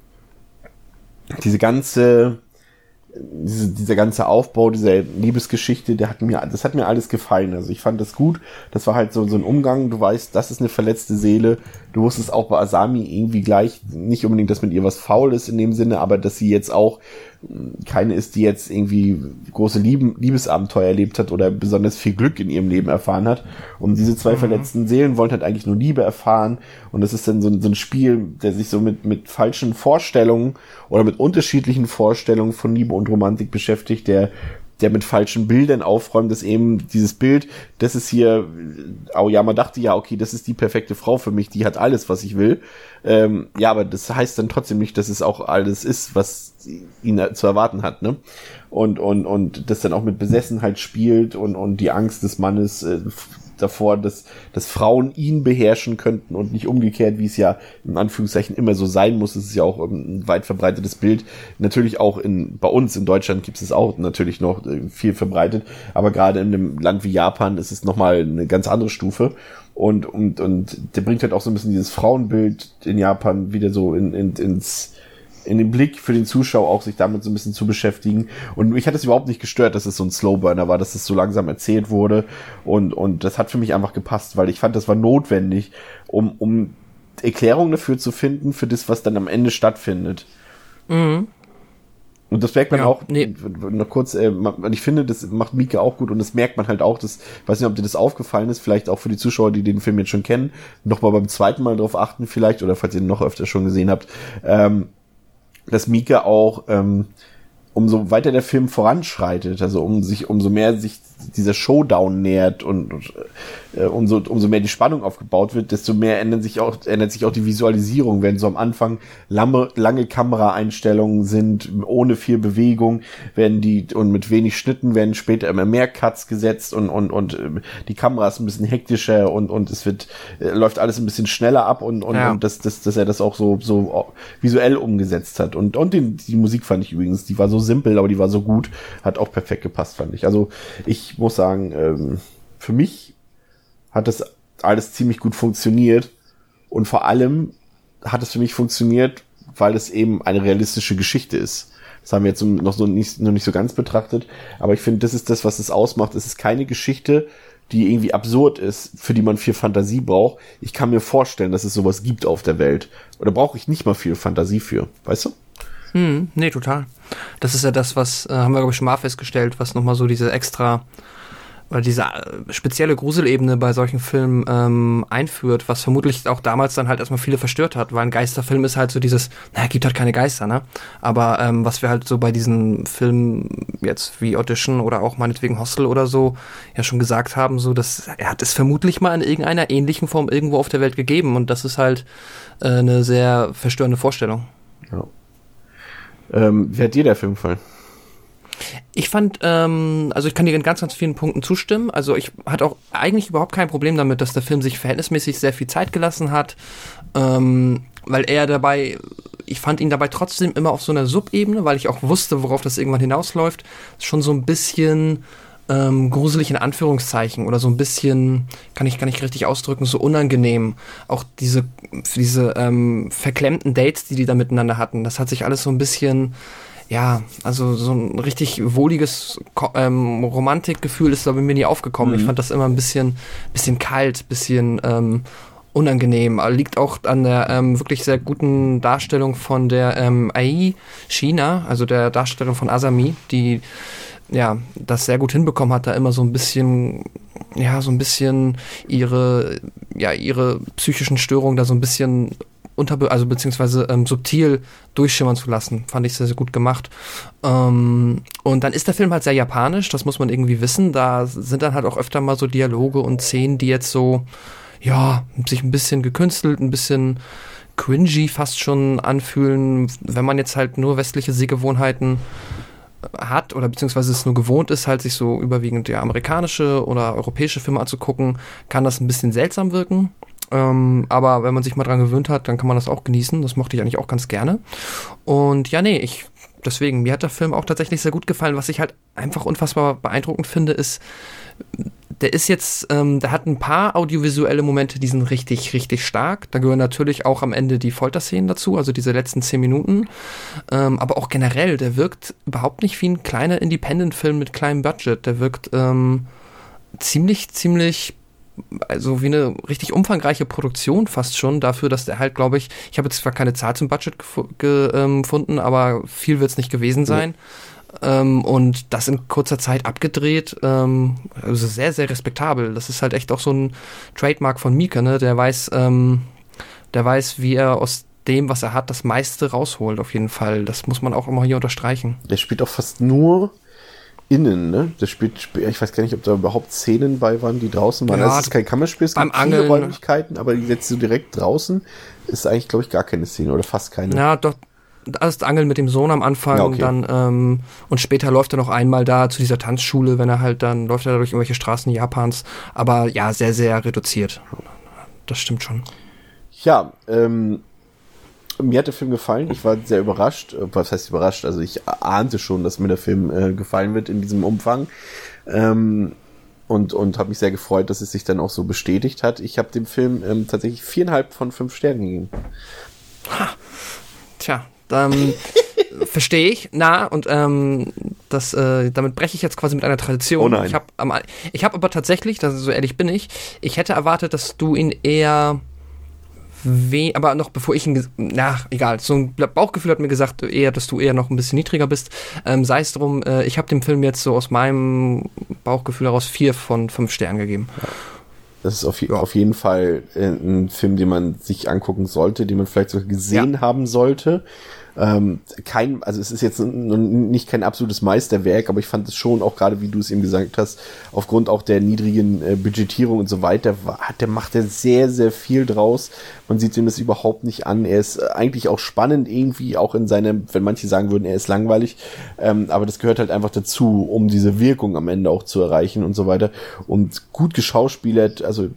diese ganze diese, dieser ganze Aufbau dieser Liebesgeschichte, der hat mir, das hat mir alles gefallen. Also ich fand das gut. Das war halt so, so ein Umgang. Du weißt, das ist eine verletzte Seele. Du wusstest auch bei Asami irgendwie gleich, nicht unbedingt, dass mit ihr was faul ist in dem Sinne, aber dass sie jetzt auch keine ist, die jetzt irgendwie große Lieben, Liebesabenteuer erlebt hat oder besonders viel Glück in ihrem Leben erfahren hat. Und diese zwei mhm. verletzten Seelen wollen halt eigentlich nur Liebe erfahren. Und das ist dann so, so ein Spiel, der sich so mit, mit falschen Vorstellungen oder mit unterschiedlichen Vorstellungen von Liebe und Romantik beschäftigt, der der mit falschen Bildern aufräumt, dass eben dieses Bild, das ist hier, Aoyama dachte ja, okay, das ist die perfekte Frau für mich, die hat alles, was ich will. Ähm, ja, aber das heißt dann trotzdem nicht, dass es auch alles ist, was ihn zu erwarten hat, ne? Und, und, und das dann auch mit Besessenheit spielt und, und die Angst des Mannes äh, davor, dass, dass Frauen ihn beherrschen könnten und nicht umgekehrt, wie es ja in Anführungszeichen immer so sein muss. Es ist ja auch ein weit verbreitetes Bild. Natürlich auch in, bei uns in Deutschland gibt es auch natürlich noch äh, viel verbreitet, aber gerade in einem Land wie Japan ist es nochmal eine ganz andere Stufe. Und, und, und der bringt halt auch so ein bisschen dieses Frauenbild in Japan wieder so in, in, ins, in den Blick für den Zuschauer auch sich damit so ein bisschen zu beschäftigen. Und mich hat es überhaupt nicht gestört, dass es so ein Slowburner war, dass es so langsam erzählt wurde. Und, und das hat für mich einfach gepasst, weil ich fand, das war notwendig, um, um Erklärungen dafür zu finden, für das, was dann am Ende stattfindet. Mhm. Und das merkt man ja, auch, nee. noch kurz, äh, ich finde, das macht Mika auch gut und das merkt man halt auch, das, weiß nicht, ob dir das aufgefallen ist, vielleicht auch für die Zuschauer, die den Film jetzt schon kennen, nochmal beim zweiten Mal drauf achten vielleicht, oder falls ihr ihn noch öfter schon gesehen habt, ähm, dass Mika auch, ähm, umso weiter der Film voranschreitet, also um sich, umso mehr sich dieser Showdown nähert und, und äh, umso, umso mehr die Spannung aufgebaut wird, desto mehr ändert sich auch, ändert sich auch die Visualisierung, wenn so am Anfang lange, lange Kameraeinstellungen sind, ohne viel Bewegung, werden die, und mit wenig Schnitten werden später immer mehr Cuts gesetzt und, und, und äh, die Kamera ist ein bisschen hektischer und, und es wird, äh, läuft alles ein bisschen schneller ab und, und, ja. und dass, dass, dass er das auch so, so visuell umgesetzt hat. Und, und den, die Musik fand ich übrigens, die war so simpel, aber die war so gut, hat auch perfekt gepasst, fand ich. Also ich ich muss sagen, ähm, für mich hat das alles ziemlich gut funktioniert. Und vor allem hat es für mich funktioniert, weil es eben eine realistische Geschichte ist. Das haben wir jetzt noch so nicht, noch nicht so ganz betrachtet. Aber ich finde, das ist das, was es ausmacht. Es ist keine Geschichte, die irgendwie absurd ist, für die man viel Fantasie braucht. Ich kann mir vorstellen, dass es sowas gibt auf der Welt. Oder brauche ich nicht mal viel Fantasie für. Weißt du? Hm, nee, total. Das ist ja das, was, äh, haben wir, glaube ich, schon mal festgestellt, was nochmal so diese extra oder diese äh, spezielle Gruselebene bei solchen Filmen ähm, einführt, was vermutlich auch damals dann halt erstmal viele verstört hat, weil ein Geisterfilm ist halt so dieses, naja, gibt halt keine Geister, ne? Aber ähm, was wir halt so bei diesen Filmen jetzt wie Audition oder auch meinetwegen Hostel oder so ja schon gesagt haben, so, dass er hat es vermutlich mal in irgendeiner ähnlichen Form irgendwo auf der Welt gegeben und das ist halt äh, eine sehr verstörende Vorstellung. Ja. Ähm, wie hat dir der Film gefallen? Ich fand, ähm, also ich kann dir in ganz, ganz vielen Punkten zustimmen. Also ich hatte auch eigentlich überhaupt kein Problem damit, dass der Film sich verhältnismäßig sehr viel Zeit gelassen hat, ähm, weil er dabei, ich fand ihn dabei trotzdem immer auf so einer Subebene, weil ich auch wusste, worauf das irgendwann hinausläuft, schon so ein bisschen ähm, gruselig in Anführungszeichen oder so ein bisschen, kann ich gar nicht richtig ausdrücken, so unangenehm. Auch diese, diese ähm, verklemmten Dates, die die da miteinander hatten, das hat sich alles so ein bisschen ja, also so ein richtig wohliges ähm, Romantikgefühl ist da bei mir nie aufgekommen. Mhm. Ich fand das immer ein bisschen, bisschen kalt, bisschen ähm, unangenehm. Liegt auch an der ähm, wirklich sehr guten Darstellung von der ähm, Ai China, also der Darstellung von Asami, die ja das sehr gut hinbekommen hat, da immer so ein bisschen ja so ein bisschen ihre ja ihre psychischen Störungen da so ein bisschen unter, also beziehungsweise ähm, subtil durchschimmern zu lassen. Fand ich sehr, sehr gut gemacht. Ähm, und dann ist der Film halt sehr japanisch, das muss man irgendwie wissen. Da sind dann halt auch öfter mal so Dialoge und Szenen, die jetzt so, ja, sich ein bisschen gekünstelt, ein bisschen cringy fast schon anfühlen, wenn man jetzt halt nur westliche Sehgewohnheiten hat oder beziehungsweise es nur gewohnt ist, halt sich so überwiegend ja amerikanische oder europäische Filme anzugucken, kann das ein bisschen seltsam wirken. Ähm, aber wenn man sich mal dran gewöhnt hat, dann kann man das auch genießen. Das mochte ich eigentlich auch ganz gerne. Und ja, nee, ich, deswegen, mir hat der Film auch tatsächlich sehr gut gefallen. Was ich halt einfach unfassbar beeindruckend finde, ist, der ist jetzt, ähm, der hat ein paar audiovisuelle Momente, die sind richtig, richtig stark. Da gehören natürlich auch am Ende die Folterszenen dazu, also diese letzten zehn Minuten. Ähm, aber auch generell, der wirkt überhaupt nicht wie ein kleiner Independent-Film mit kleinem Budget. Der wirkt ähm, ziemlich, ziemlich also wie eine richtig umfangreiche Produktion fast schon dafür, dass der halt, glaube ich, ich habe jetzt zwar keine Zahl zum Budget ähm, gefunden, aber viel wird es nicht gewesen sein. Ja. Ähm, und das in kurzer Zeit abgedreht, ähm, also sehr, sehr respektabel. Das ist halt echt auch so ein Trademark von Mika, ne? Der weiß, ähm, der weiß, wie er aus dem, was er hat, das meiste rausholt, auf jeden Fall. Das muss man auch immer hier unterstreichen. Der spielt auch fast nur innen, ne? Das spielt, ich weiß gar nicht, ob da überhaupt Szenen bei waren, die draußen waren. Ja, das ist kein Kammerspiel, es gibt viele Angeln. Räumlichkeiten, aber jetzt so direkt draußen ist eigentlich, glaube ich, gar keine Szene oder fast keine. Ja, doch. Das Angeln mit dem Sohn am Anfang, ja, okay. dann ähm, und später läuft er noch einmal da zu dieser Tanzschule, wenn er halt dann läuft er da durch irgendwelche Straßen Japans, aber ja, sehr, sehr reduziert. Das stimmt schon. Ja, ähm, mir hat der Film gefallen. Ich war sehr überrascht. Äh, was heißt überrascht? Also ich ahnte schon, dass mir der Film äh, gefallen wird in diesem Umfang. Ähm, und und habe mich sehr gefreut, dass es sich dann auch so bestätigt hat. Ich habe dem Film ähm, tatsächlich viereinhalb von fünf Sternen gegeben. Ha. Tja, dann (laughs) verstehe ich. Na, und ähm, das, äh, damit breche ich jetzt quasi mit einer Tradition. Oh nein. Ich habe hab aber tatsächlich, das, so ehrlich bin ich, ich hätte erwartet, dass du ihn eher we aber noch bevor ich ihn, na, egal, so ein Bauchgefühl hat mir gesagt, eher, dass du eher noch ein bisschen niedriger bist. Ähm, Sei es drum, äh, ich habe dem Film jetzt so aus meinem Bauchgefühl heraus vier von fünf Sternen gegeben. Das ist auf, ja. auf jeden Fall äh, ein Film, den man sich angucken sollte, den man vielleicht sogar gesehen ja. haben sollte. Ähm, kein, also es ist jetzt nicht kein absolutes Meisterwerk, aber ich fand es schon auch gerade, wie du es eben gesagt hast, aufgrund auch der niedrigen äh, Budgetierung und so weiter, hat der macht er sehr, sehr viel draus. Man sieht ihm das überhaupt nicht an. Er ist äh, eigentlich auch spannend irgendwie, auch in seinem, wenn manche sagen würden, er ist langweilig, ähm, aber das gehört halt einfach dazu, um diese Wirkung am Ende auch zu erreichen und so weiter. Und gut geschauspielert, also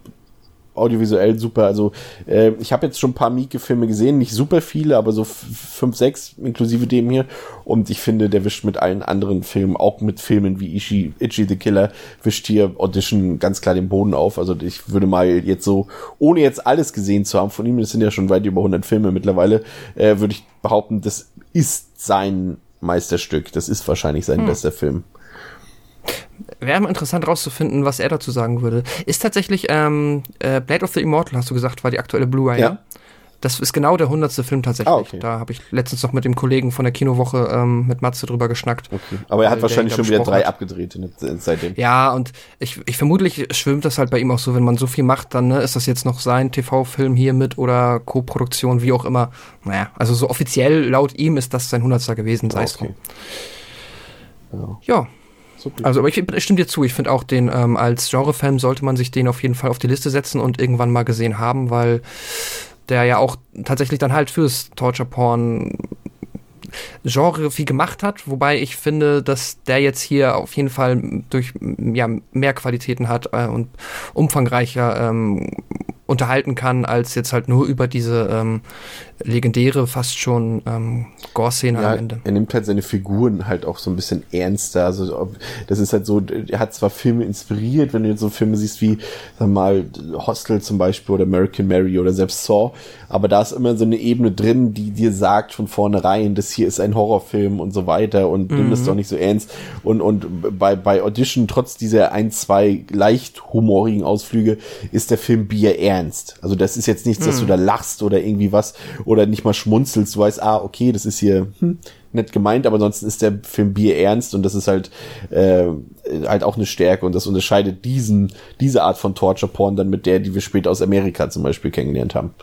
audiovisuell super. Also äh, ich habe jetzt schon ein paar Mieke-Filme gesehen, nicht super viele, aber so fünf, sechs inklusive dem hier. Und ich finde, der wischt mit allen anderen Filmen, auch mit Filmen wie Ichi, Itchy the Killer, wischt hier Audition ganz klar den Boden auf. Also ich würde mal jetzt so, ohne jetzt alles gesehen zu haben von ihm, das sind ja schon weit über 100 Filme mittlerweile, äh, würde ich behaupten, das ist sein Meisterstück. Das ist wahrscheinlich sein hm. bester Film wäre mal interessant rauszufinden, was er dazu sagen würde. Ist tatsächlich ähm, äh, Blade of the Immortal, hast du gesagt, war die aktuelle Blu-ray. Ja. Das ist genau der hundertste Film tatsächlich. Ah, okay. Da habe ich letztens noch mit dem Kollegen von der Kinowoche ähm, mit Matze drüber geschnackt. Okay. Aber er hat wahrscheinlich schon wieder drei hat. abgedreht in, seitdem. Ja, und ich, ich vermutlich schwimmt das halt bei ihm auch so, wenn man so viel macht, dann ne, ist das jetzt noch sein TV-Film hier mit oder Co-Produktion, wie auch immer. Naja, also so offiziell laut ihm ist das sein hundertster gewesen, sei es Okay. drum. Ja, Super. also aber ich, ich stimme dir zu, ich finde auch den, ähm, als Genrefilm sollte man sich den auf jeden Fall auf die Liste setzen und irgendwann mal gesehen haben, weil der ja auch tatsächlich dann halt fürs Torture-Porn Genre viel gemacht hat, wobei ich finde, dass der jetzt hier auf jeden Fall durch ja, mehr Qualitäten hat äh, und umfangreicher ähm, unterhalten kann, als jetzt halt nur über diese ähm, legendäre, fast schon ähm, Gore-Szene Ja, am Ende. er nimmt halt seine Figuren halt auch so ein bisschen ernster. Also das ist halt so, er hat zwar Filme inspiriert, wenn du jetzt so Filme siehst wie, sag mal, Hostel zum Beispiel oder American Mary oder selbst Saw, aber da ist immer so eine Ebene drin, die dir sagt von vornherein, das hier ist ein Horrorfilm und so weiter und nimm das doch nicht so ernst. Und, und bei, bei Audition, trotz dieser ein, zwei leicht humorigen Ausflüge, ist der Film Bier ernst. Also das ist jetzt nichts, dass du da lachst oder irgendwie was oder nicht mal schmunzelst. Du weißt, ah, okay, das ist hier hm, nett gemeint, aber ansonsten ist der Film Bier ernst und das ist halt äh, halt auch eine Stärke und das unterscheidet diesen diese Art von Torture Porn dann mit der, die wir später aus Amerika zum Beispiel kennengelernt haben.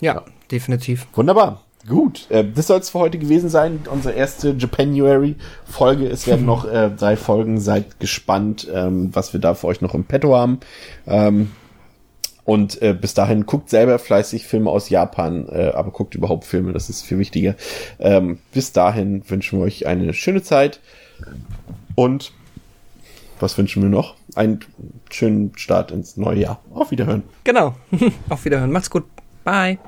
Ja, definitiv. Wunderbar. Gut, äh, das soll es für heute gewesen sein. Unsere erste Japanuary-Folge. Es werden noch äh, drei Folgen. Seid gespannt, ähm, was wir da für euch noch im Petto haben. Ähm, und äh, bis dahin guckt selber fleißig Filme aus Japan, äh, aber guckt überhaupt Filme, das ist viel wichtiger. Ähm, bis dahin wünschen wir euch eine schöne Zeit und was wünschen wir noch? Einen schönen Start ins neue Jahr. Auf Wiederhören. Genau. (laughs) Auf Wiederhören. Macht's gut. Bye.